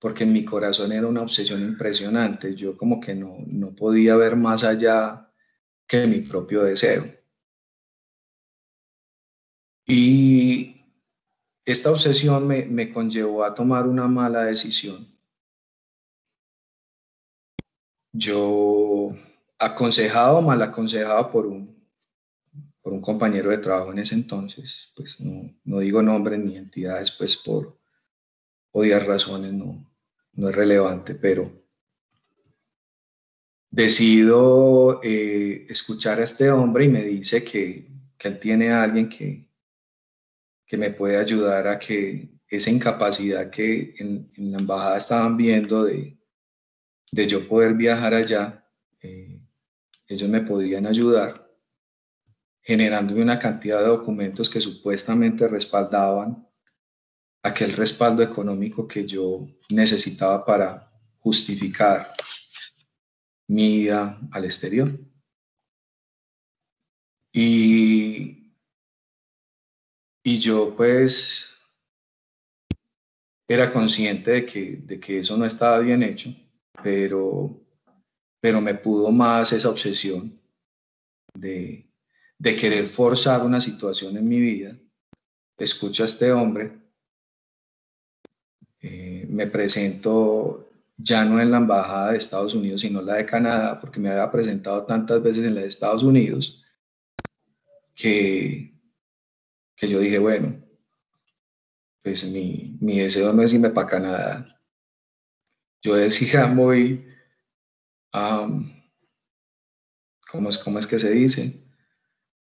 porque en mi corazón era una obsesión impresionante. Yo como que no, no podía ver más allá que mi propio deseo. Y esta obsesión me, me conllevó a tomar una mala decisión. Yo aconsejado, mal aconsejado por un, por un compañero de trabajo en ese entonces, pues no, no digo nombres ni entidades, pues por odiar razones no, no es relevante, pero decido eh, escuchar a este hombre y me dice que, que él tiene a alguien que, que me puede ayudar a que esa incapacidad que en, la embajada estaban viendo de, de yo poder viajar allá, eh, ellos me podían ayudar generándome una cantidad de documentos que supuestamente respaldaban aquel respaldo económico que yo necesitaba para justificar mi ida al exterior. Y, y yo pues era consciente de que, de que eso no estaba bien hecho, pero, pero me pudo más esa obsesión de, de querer forzar una situación en mi vida. Escucho a este hombre, eh, me presento ya no en la embajada de Estados Unidos, sino la de Canadá, porque me había presentado tantas veces en la de Estados Unidos, que, que yo dije, bueno, pues mi, mi deseo no es irme para Canadá. Yo decía (laughs) muy, ¿cómo, es, ¿cómo es que se dice?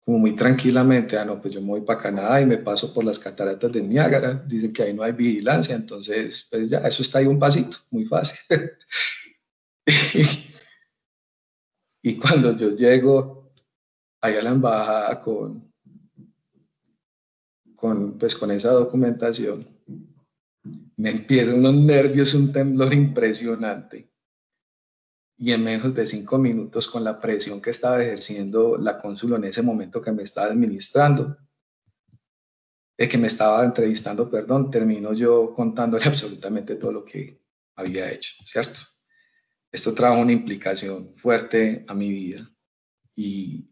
Como muy tranquilamente, ah, no, pues yo me voy para Canadá y me paso por las cataratas de Niágara, dicen que ahí no hay vigilancia, entonces, pues ya, eso está ahí un pasito, muy fácil. (laughs) y, cuando yo llego ahí a la embajada con, con, pues con esa documentación, me empiezan unos nervios, un temblor impresionante y en menos de cinco minutos con la presión que estaba ejerciendo la cónsul en ese momento que me estaba administrando, de que me estaba entrevistando, perdón, termino yo contándole (laughs) absolutamente todo lo que había hecho, ¿cierto? Esto trajo una implicación fuerte a mi vida y,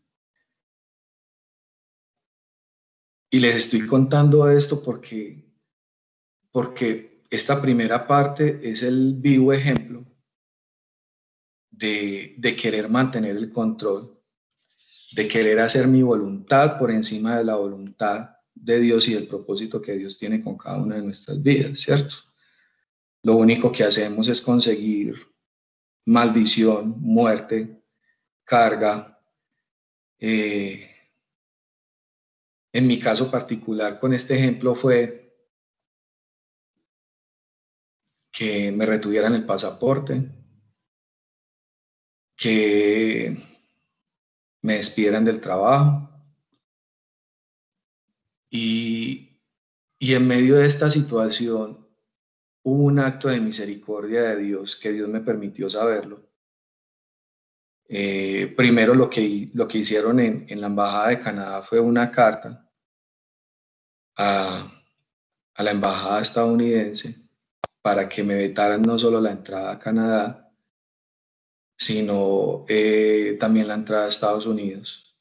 y les estoy contando esto porque, porque esta primera parte es el vivo ejemplo de, querer mantener el control, de querer hacer mi voluntad por encima de la voluntad de Dios y del propósito que Dios tiene con cada una de nuestras vidas, ¿cierto? Lo único que hacemos es conseguir maldición, muerte, carga. Eh, en mi caso particular con este ejemplo fue que me retuvieran el pasaporte, que me despidieran del trabajo. Y, y en medio de esta situación hubo un acto de misericordia de Dios que Dios me permitió saberlo. Eh, primero lo que, lo que hicieron en, en, la Embajada de Canadá fue una carta a, a la Embajada estadounidense para que me vetaran no solo la entrada a Canadá, sino eh, también la entrada a Estados Unidos.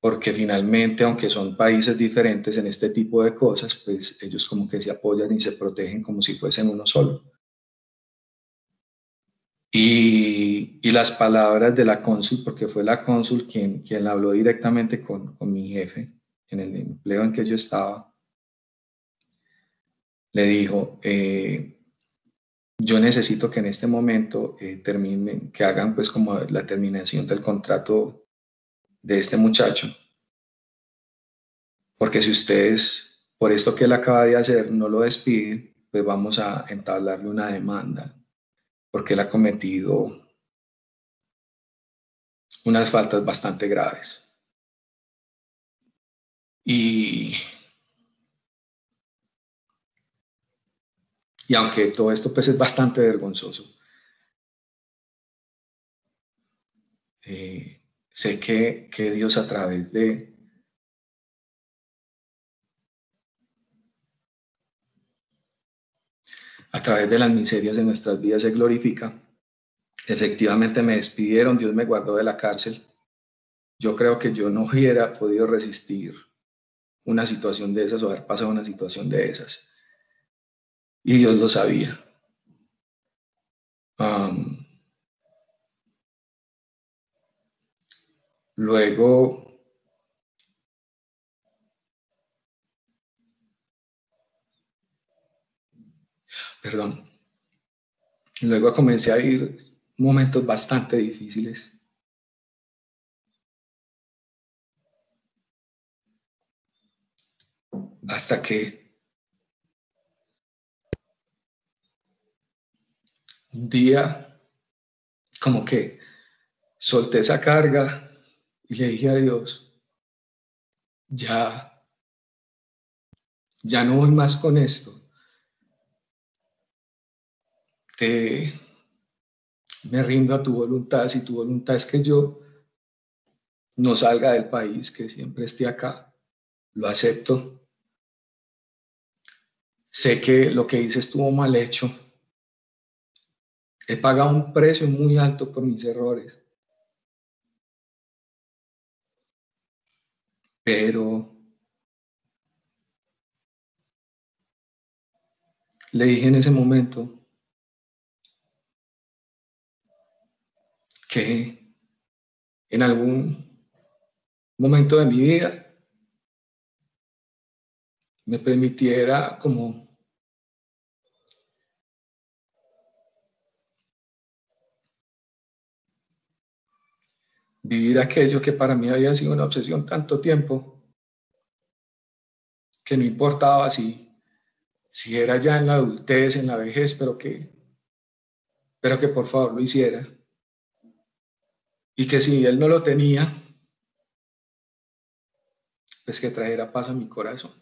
Porque finalmente, aunque son países diferentes en este tipo de cosas, pues ellos como que se apoyan y se protegen como si fuesen uno solo. Y, las palabras de la cónsul, porque fue la cónsul quien, quien habló directamente con, con mi jefe en el empleo en que yo estaba, le dijo, eh, yo necesito que en este momento eh, terminen, que hagan pues como la terminación del contrato de este muchacho. Porque si ustedes, por esto que él acaba de hacer, no lo despiden, pues vamos a entablarle una demanda, porque él ha cometido unas faltas bastante graves. Y Y aunque todo esto pues es bastante vergonzoso, eh, sé que, que Dios a través de, a través de las miserias de nuestras vidas se glorifica. Efectivamente me despidieron, Dios me guardó de la cárcel. Yo creo que yo no hubiera podido resistir una situación de esas o haber pasado una situación de esas. Y Dios lo sabía. luego perdón. Luego comencé a ir momentos bastante difíciles. Hasta que día como que solté esa carga y le dije a Dios, ya, ya no voy más con esto me rindo a tu voluntad. Si tu voluntad es que yo no salga del país, que siempre esté acá, lo acepto. Sé que lo que hice estuvo mal hecho. He pagado un precio muy alto por mis errores. Pero le dije en ese momento, que en algún momento de mi vida me permitiera como vivir aquello que para mí había sido una obsesión tanto tiempo, que no importaba si, si era ya en la adultez, en la vejez, pero que, pero que por favor lo hiciera y que si él no lo tenía, pues que trajera paz a mi corazón.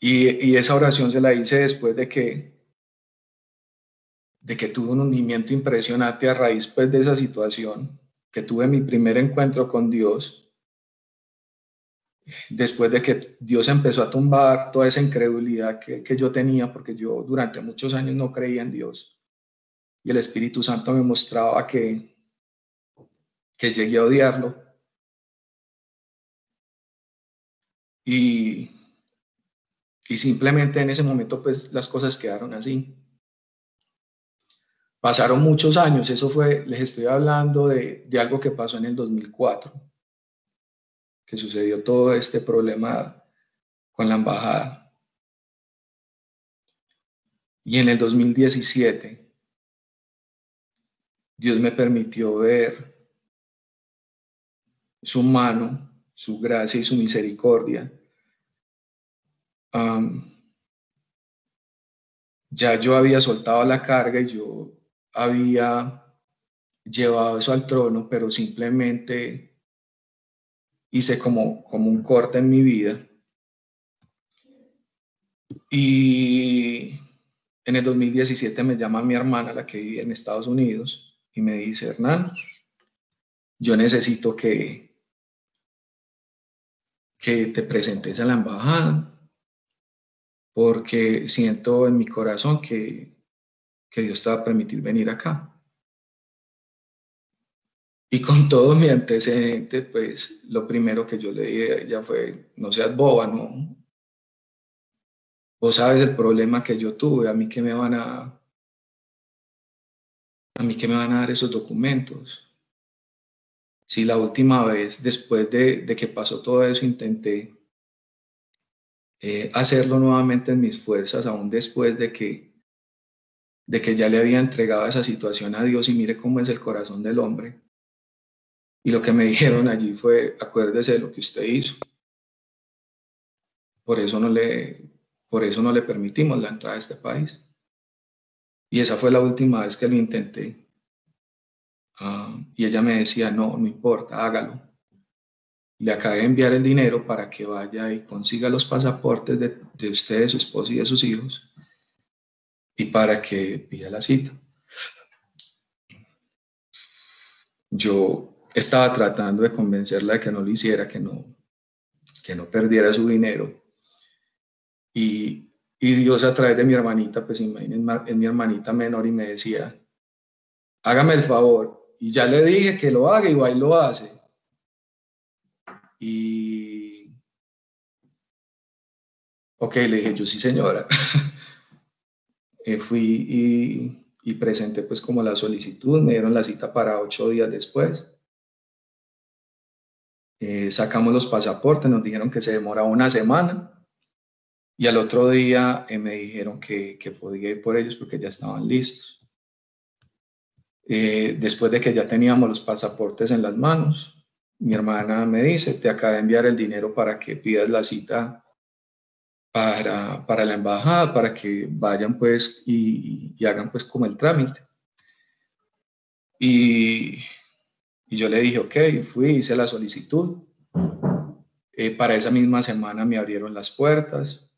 Y, esa oración se la hice después de que, de que tuve un hundimiento impresionante a raíz pues, de esa situación, que tuve mi primer encuentro con Dios después de que Dios empezó a tumbar toda esa incredulidad que, yo tenía, porque yo durante muchos años no creía en Dios, y el Espíritu Santo me mostraba que, que llegué a odiarlo. Y, y simplemente en ese momento pues las cosas quedaron así. Pasaron muchos años, eso fue, les estoy hablando de, algo que pasó en el 2004 que sucedió todo este problema con la embajada. Y en el 2017, Dios me permitió ver su mano, su gracia y su misericordia. ya yo había soltado la carga y yo había llevado eso al trono, pero simplemente hice como, como un corte en mi vida. Y en el 2017 me llama mi hermana, la que vive en Estados Unidos, y me dice, Hernán, yo necesito que, que te presentes a la embajada, porque siento en mi corazón que, que Dios te va a permitir venir acá. Y con todo mi antecedente, pues lo primero que yo le dije a ella fue, no seas boba, no. Vos sabes el problema que yo tuve, a mí que me van a, a mí que me van a dar esos documentos. Si la última vez, después de, de que pasó todo eso, intenté eh, hacerlo nuevamente en mis fuerzas, aún después de que, de que ya le había entregado esa situación a Dios y mire cómo es el corazón del hombre y lo que me (laughs) dijeron allí fue, acuérdese de lo que usted hizo. Por eso no le, por eso no le permitimos la entrada a este país. Y esa fue la última vez que lo intenté. Ah, y ella me decía, no, no importa, hágalo. Le acabé de enviar el dinero para que vaya y consiga los pasaportes de, de usted, de su esposo y de sus hijos y para que pida la cita. Yo estaba tratando de convencerla de que no lo hiciera, que no, que no perdiera su dinero. Y, y Dios a través de mi hermanita, pues imagínense, es mi hermanita menor y me decía, hágame el favor. Y ya le dije que lo haga y y lo hace. Y, ok, le dije, yo sí señora. (laughs) Eh, fui y, y presenté pues como la solicitud, me dieron la cita para ocho días después. Eh, sacamos los pasaportes, nos dijeron que se demoraba una semana y al otro día eh, me dijeron que, que, podía ir por ellos porque ya estaban listos. Eh, después de que ya teníamos los pasaportes en las manos, mi hermana me dice, te acaba de enviar el dinero para que pidas la cita para, para la embajada, para que vayan pues y, hagan pues como el trámite. Y y yo le dije, ok, fui, hice la solicitud. Eh, para esa misma semana me abrieron las puertas.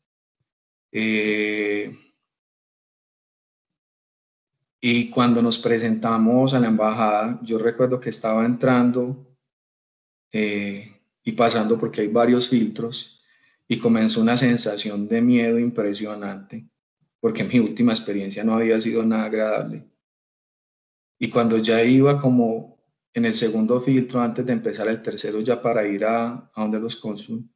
Eh, y cuando nos presentamos a la embajada, yo recuerdo que estaba entrando eh, y pasando porque hay varios filtros y comenzó una sensación de miedo impresionante, porque mi última experiencia no había sido nada agradable. Y cuando ya iba como en el segundo filtro, antes de empezar el tercero, ya para ir a, a donde los cónsul,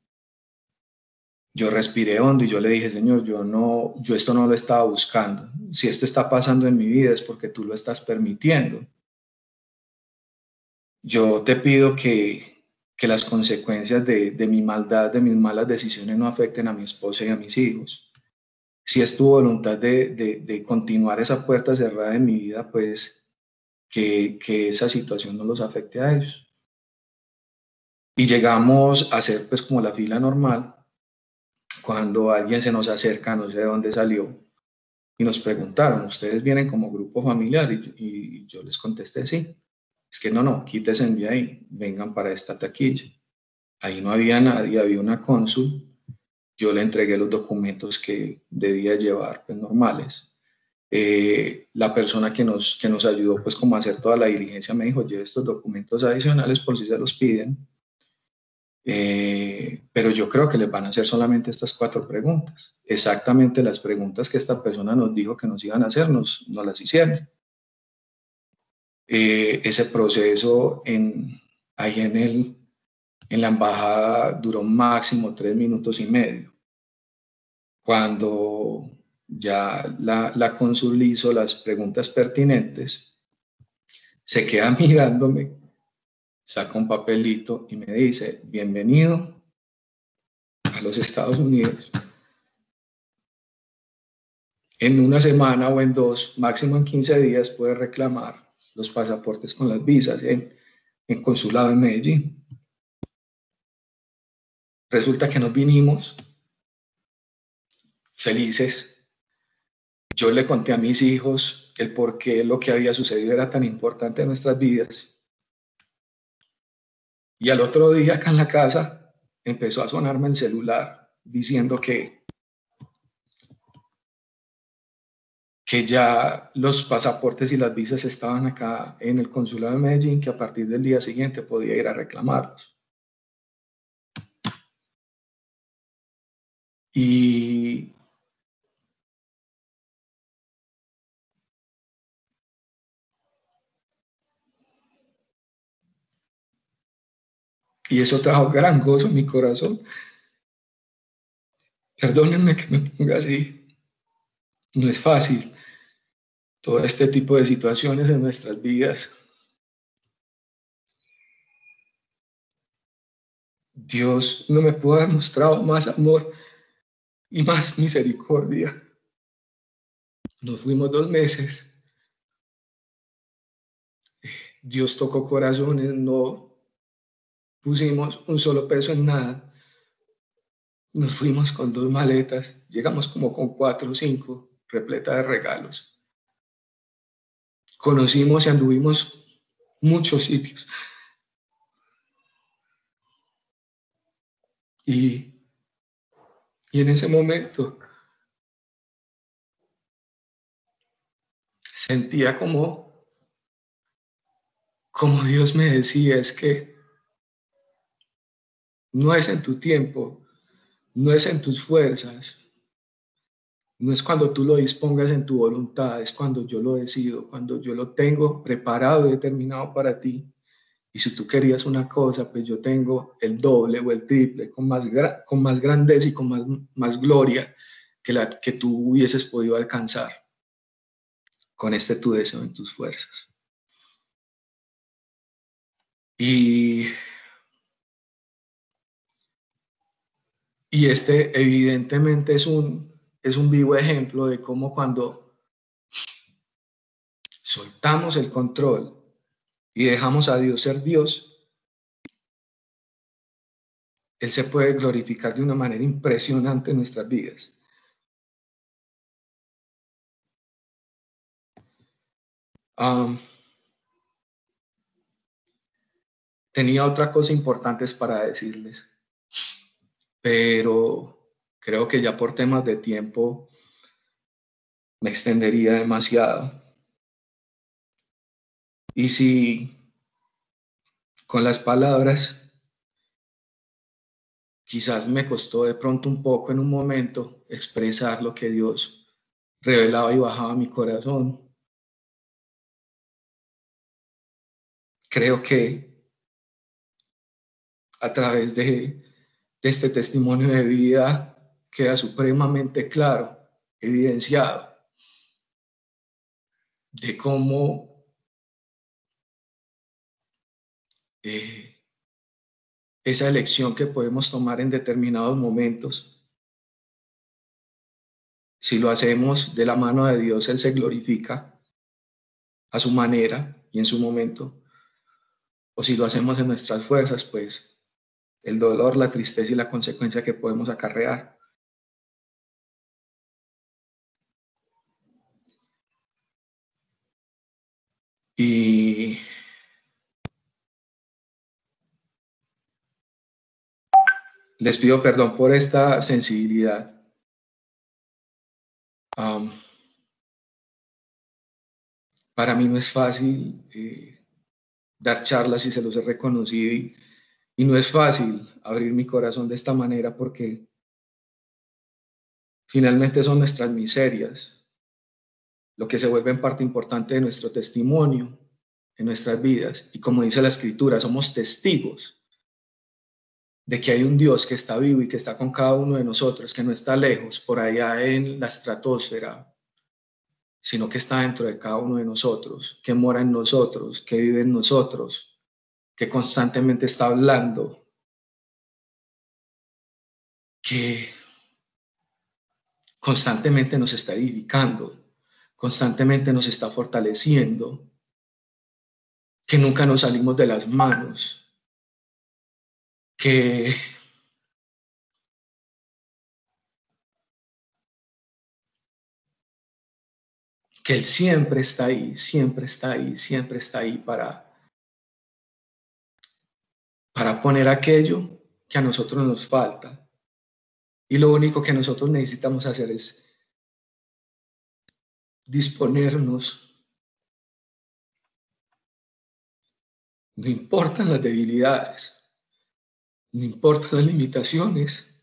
yo respiré hondo y yo le dije, Señor, yo no, yo esto no lo estaba buscando. Si esto está pasando en mi vida es porque tú lo estás permitiendo. Yo te pido que, que las consecuencias de, de mi maldad, de mis malas decisiones no afecten a mi esposa y a mis hijos. Si es tu voluntad de, de, de continuar esa puerta cerrada en mi vida, pues que, que esa situación no los afecte a ellos. Y llegamos a hacer pues como la fila normal, cuando alguien se nos acerca, no sé de dónde salió, y nos preguntaron, ¿ustedes vienen como grupo familiar? Y, y yo les contesté, sí. Es que no, no, quítense de ahí, vengan para esta taquilla. Ahí no había nadie, había una cónsul. Yo le entregué los documentos que debía llevar, pues normales. Eh, la persona que nos, que nos ayudó pues como a hacer toda la diligencia me dijo, lleve estos documentos adicionales por si se los piden. Eh, pero yo creo que les van a hacer solamente estas cuatro preguntas. Exactamente las preguntas que esta persona nos dijo que nos iban a hacer, nos, nos las hicieron. Eh, ese proceso en, ahí en, el, la embajada duró máximo tres minutos y medio. Cuando ya la, la consul hizo las preguntas pertinentes, se queda (laughs) mirándome, saca un papelito y me dice, bienvenido a los Estados Unidos. En una semana o en dos, máximo en 15 días, puede reclamar los pasaportes con las visas en, en consulado en Medellín. Resulta que nos vinimos felices yo le conté a mis hijos el por qué lo que había sucedido era tan importante en nuestras vidas. Y al otro día acá en la casa empezó a sonarme el celular diciendo que, que ya los pasaportes y las visas estaban acá en el consulado de Medellín, que a partir del día siguiente podía ir a reclamarlos. Y Y eso trajo gran gozo en mi corazón. Perdónenme que me ponga así. No es fácil todo este tipo de situaciones en nuestras vidas. Dios no me pudo haber mostrado más amor y más misericordia. Nos fuimos dos meses. Dios tocó corazones, no pusimos un solo peso en nada. Nos fuimos con dos maletas, llegamos como con cuatro o cinco, repleta de regalos. Conocimos y anduvimos muchos sitios. Y, y en ese momento sentía como, como Dios me decía, es que no es en tu tiempo, no es en tus fuerzas, no es cuando tú lo dispongas en tu voluntad, es cuando yo lo decido, cuando yo lo tengo preparado y determinado para ti. Y si tú querías una cosa, pues yo tengo el doble o el triple, con más, con más grandeza y con más, más gloria que la que tú hubieses podido alcanzar con este tu deseo en tus fuerzas. Y, y este evidentemente es un, es un vivo ejemplo de cómo cuando soltamos el control y dejamos a Dios ser Dios, Él se puede glorificar de una manera impresionante en nuestras vidas. tenía otras cosas importantes para decirles, pero creo que ya por temas de tiempo me extendería demasiado. Y si con las palabras quizás me costó de pronto un poco en un momento expresar lo que Dios revelaba y bajaba a mi corazón, creo que a través de, este testimonio de vida queda supremamente claro, evidenciado, de cómo eh, esa elección que podemos tomar en determinados momentos, si lo hacemos de la mano de Dios, Él se glorifica a su manera y en su momento. O si lo hacemos en nuestras fuerzas, pues el dolor, la tristeza y la consecuencia que podemos acarrear. Y les pido perdón por esta sensibilidad. para mí no es fácil eh, dar charlas y se los he reconocido y y no es fácil abrir mi corazón de esta manera porque finalmente son nuestras miserias, lo que se vuelve en parte importante de nuestro testimonio en nuestras vidas. Y como dice la escritura, somos testigos de que hay un Dios que está vivo y que está con cada uno de nosotros, que no está lejos, por allá en la estratosfera, sino que está dentro de cada uno de nosotros, que mora en nosotros, que vive en nosotros, que constantemente está hablando, que constantemente nos está edificando, constantemente nos está fortaleciendo, que nunca nos salimos de las manos, que que Él siempre está ahí, siempre está ahí, siempre está ahí para para poner aquello que a nosotros nos falta. Y lo único que nosotros necesitamos hacer es disponernos. No importan las debilidades, no importan limitaciones,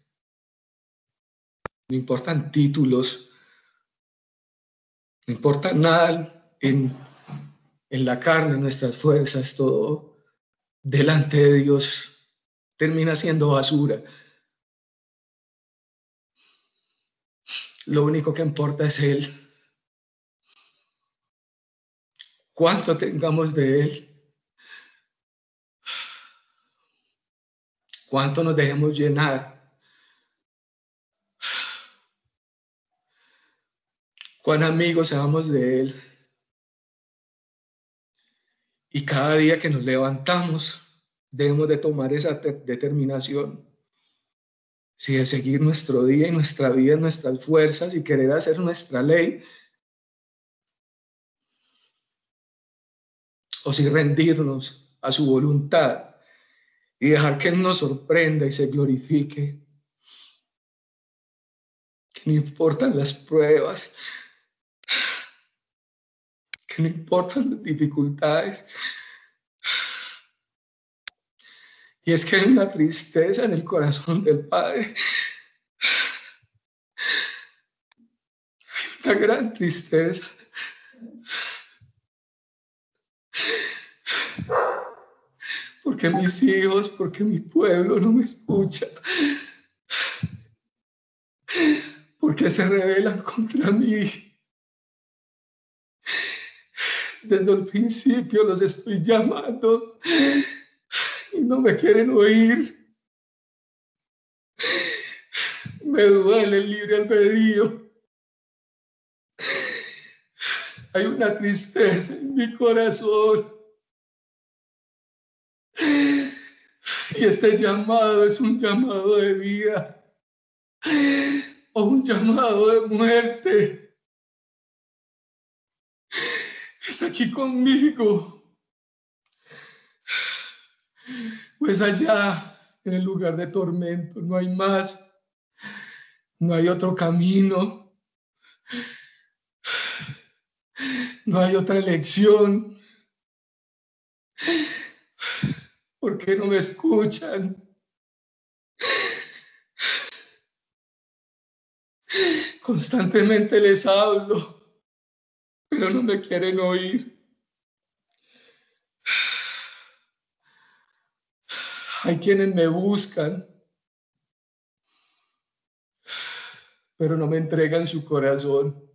no importan títulos, no importa nada en, en la carne, nuestras fuerzas, todo delante de Dios termina siendo basura. Lo único que importa es Él. Cuánto tengamos de Él. Cuánto nos dejemos llenar. Cuán amigos seamos de Él. Y cada día que nos levantamos, debemos de tomar esa determinación. Si de seguir nuestro día y nuestra vida, nuestras fuerzas y querer hacer nuestra ley, o si rendirnos a su voluntad y dejar que Él nos sorprenda y se glorifique. Que no importan las pruebas, que no importan las dificultades, Y es que hay una tristeza en el corazón del Padre. Hay una gran tristeza. Porque mis hijos, porque mi pueblo no me escucha. Porque se rebelan contra mí. Desde el principio los estoy llamando y no me quieren oír. Me duele el libre albedrío. Hay una tristeza en mi corazón. Este llamado es un llamado de vida o un llamado de muerte es aquí conmigo. Pues allá, en el lugar de tormento, no hay más, no hay otro camino, no hay otra elección. ¿Por qué no me escuchan? Constantemente les hablo pero no me quieren oír. Hay quienes me buscan, pero no me entregan su corazón.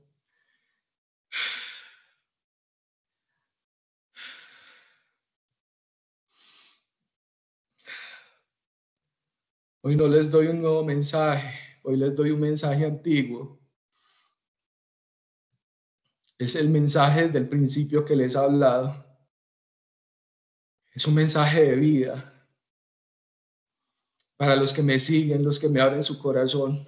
Hoy no les doy un nuevo mensaje, hoy les doy un mensaje antiguo es el mensaje desde el principio que les he hablado. Es un mensaje de vida para los que me siguen, los que me abren su corazón.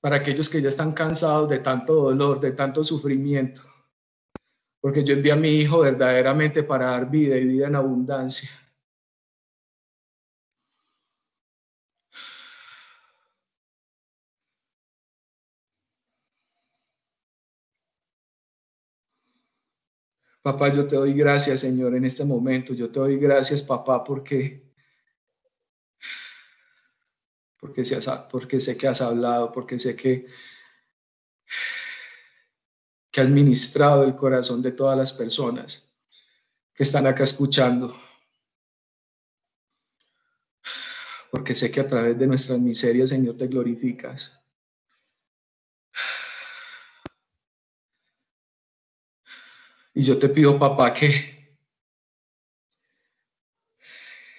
Para aquellos que ya están cansados de tanto dolor, de tanto sufrimiento. Porque yo envié a mi hijo verdaderamente para dar vida y vida en abundancia. Papá, yo te doy gracias, Señor, en este momento. Yo te doy gracias, papá, porque, porque, porque sé que has hablado, porque sé que, que has ministrado el corazón de todas las personas que están acá escuchando. Porque sé que a través de nuestras miserias, Señor, te glorificas. Y yo te pido, papá, que,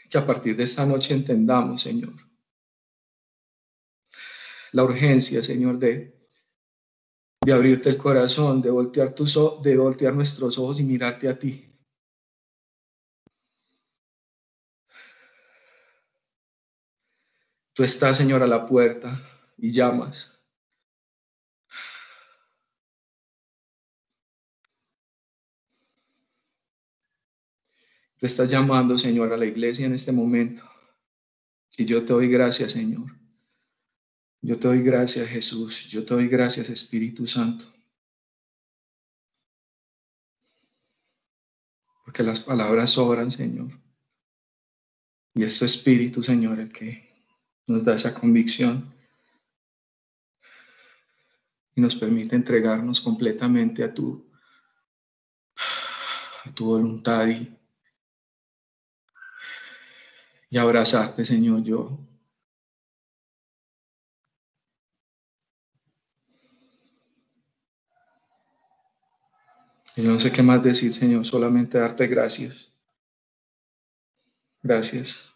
que a partir de esta noche entendamos, Señor, la urgencia, Señor, de, de abrirte el corazón, de voltear, tus, de voltear nuestros ojos y mirarte a ti. Tú estás, Señor, a la puerta y llamas. Tú estás llamando, Señor, a la iglesia en este momento. Y yo te doy gracias, Señor. Yo te doy gracias, Jesús. Yo te doy gracias, Espíritu Santo. Porque las palabras sobran, Señor. Y es tu Espíritu, Señor, el que nos da esa convicción y nos permite entregarnos completamente a tu, voluntad y y abrazarte, Señor, yo. Y no sé qué más decir, Señor, solamente darte gracias. Gracias.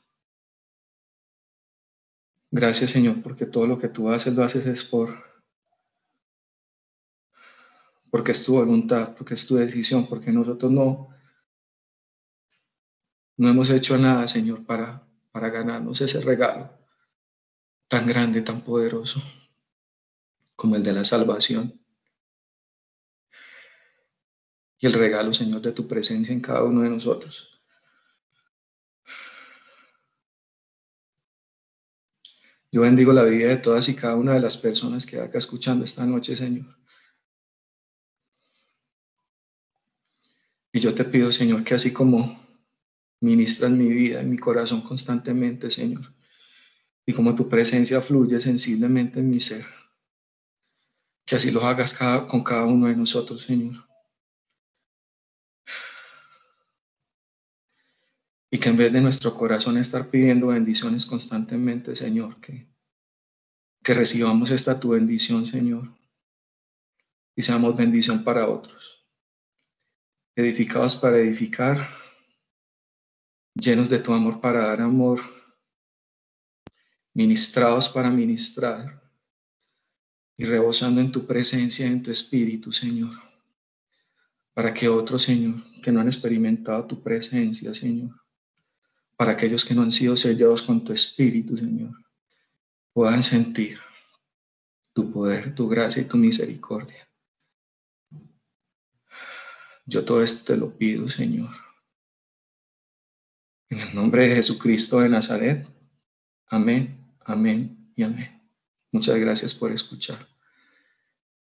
Gracias, Señor, porque todo lo que tú haces, lo haces es por, porque es tu voluntad, porque es tu decisión, porque nosotros no, no hemos hecho nada, Señor, para, para ganarnos ese regalo tan grande, tan poderoso como el de la salvación. Y el regalo, Señor, de tu presencia en cada uno de nosotros. Yo bendigo la vida de todas y cada una de las personas que acá escuchando esta noche, Señor. Y yo te pido, Señor, que así como ministras mi vida y mi corazón constantemente, Señor, y como tu presencia fluye sensiblemente en mi ser, que así lo hagas con cada uno de nosotros, Señor. Y que en vez de nuestro corazón estar pidiendo bendiciones constantemente, Señor, que, que recibamos esta tu bendición, Señor, y seamos bendición para otros. Edificados para edificar, llenos de tu amor para dar amor, ministrados para ministrar y rebosando en tu presencia, en tu espíritu, Señor, para que otros, Señor, que no han experimentado tu presencia, Señor, para aquellos que no han sido sellados con tu espíritu, Señor, puedan sentir tu poder, tu gracia y tu misericordia. Yo todo esto te lo pido, Señor. En el nombre de Jesucristo de Nazaret. Amén, amén y amén. Muchas gracias por escuchar.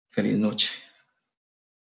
Feliz noche.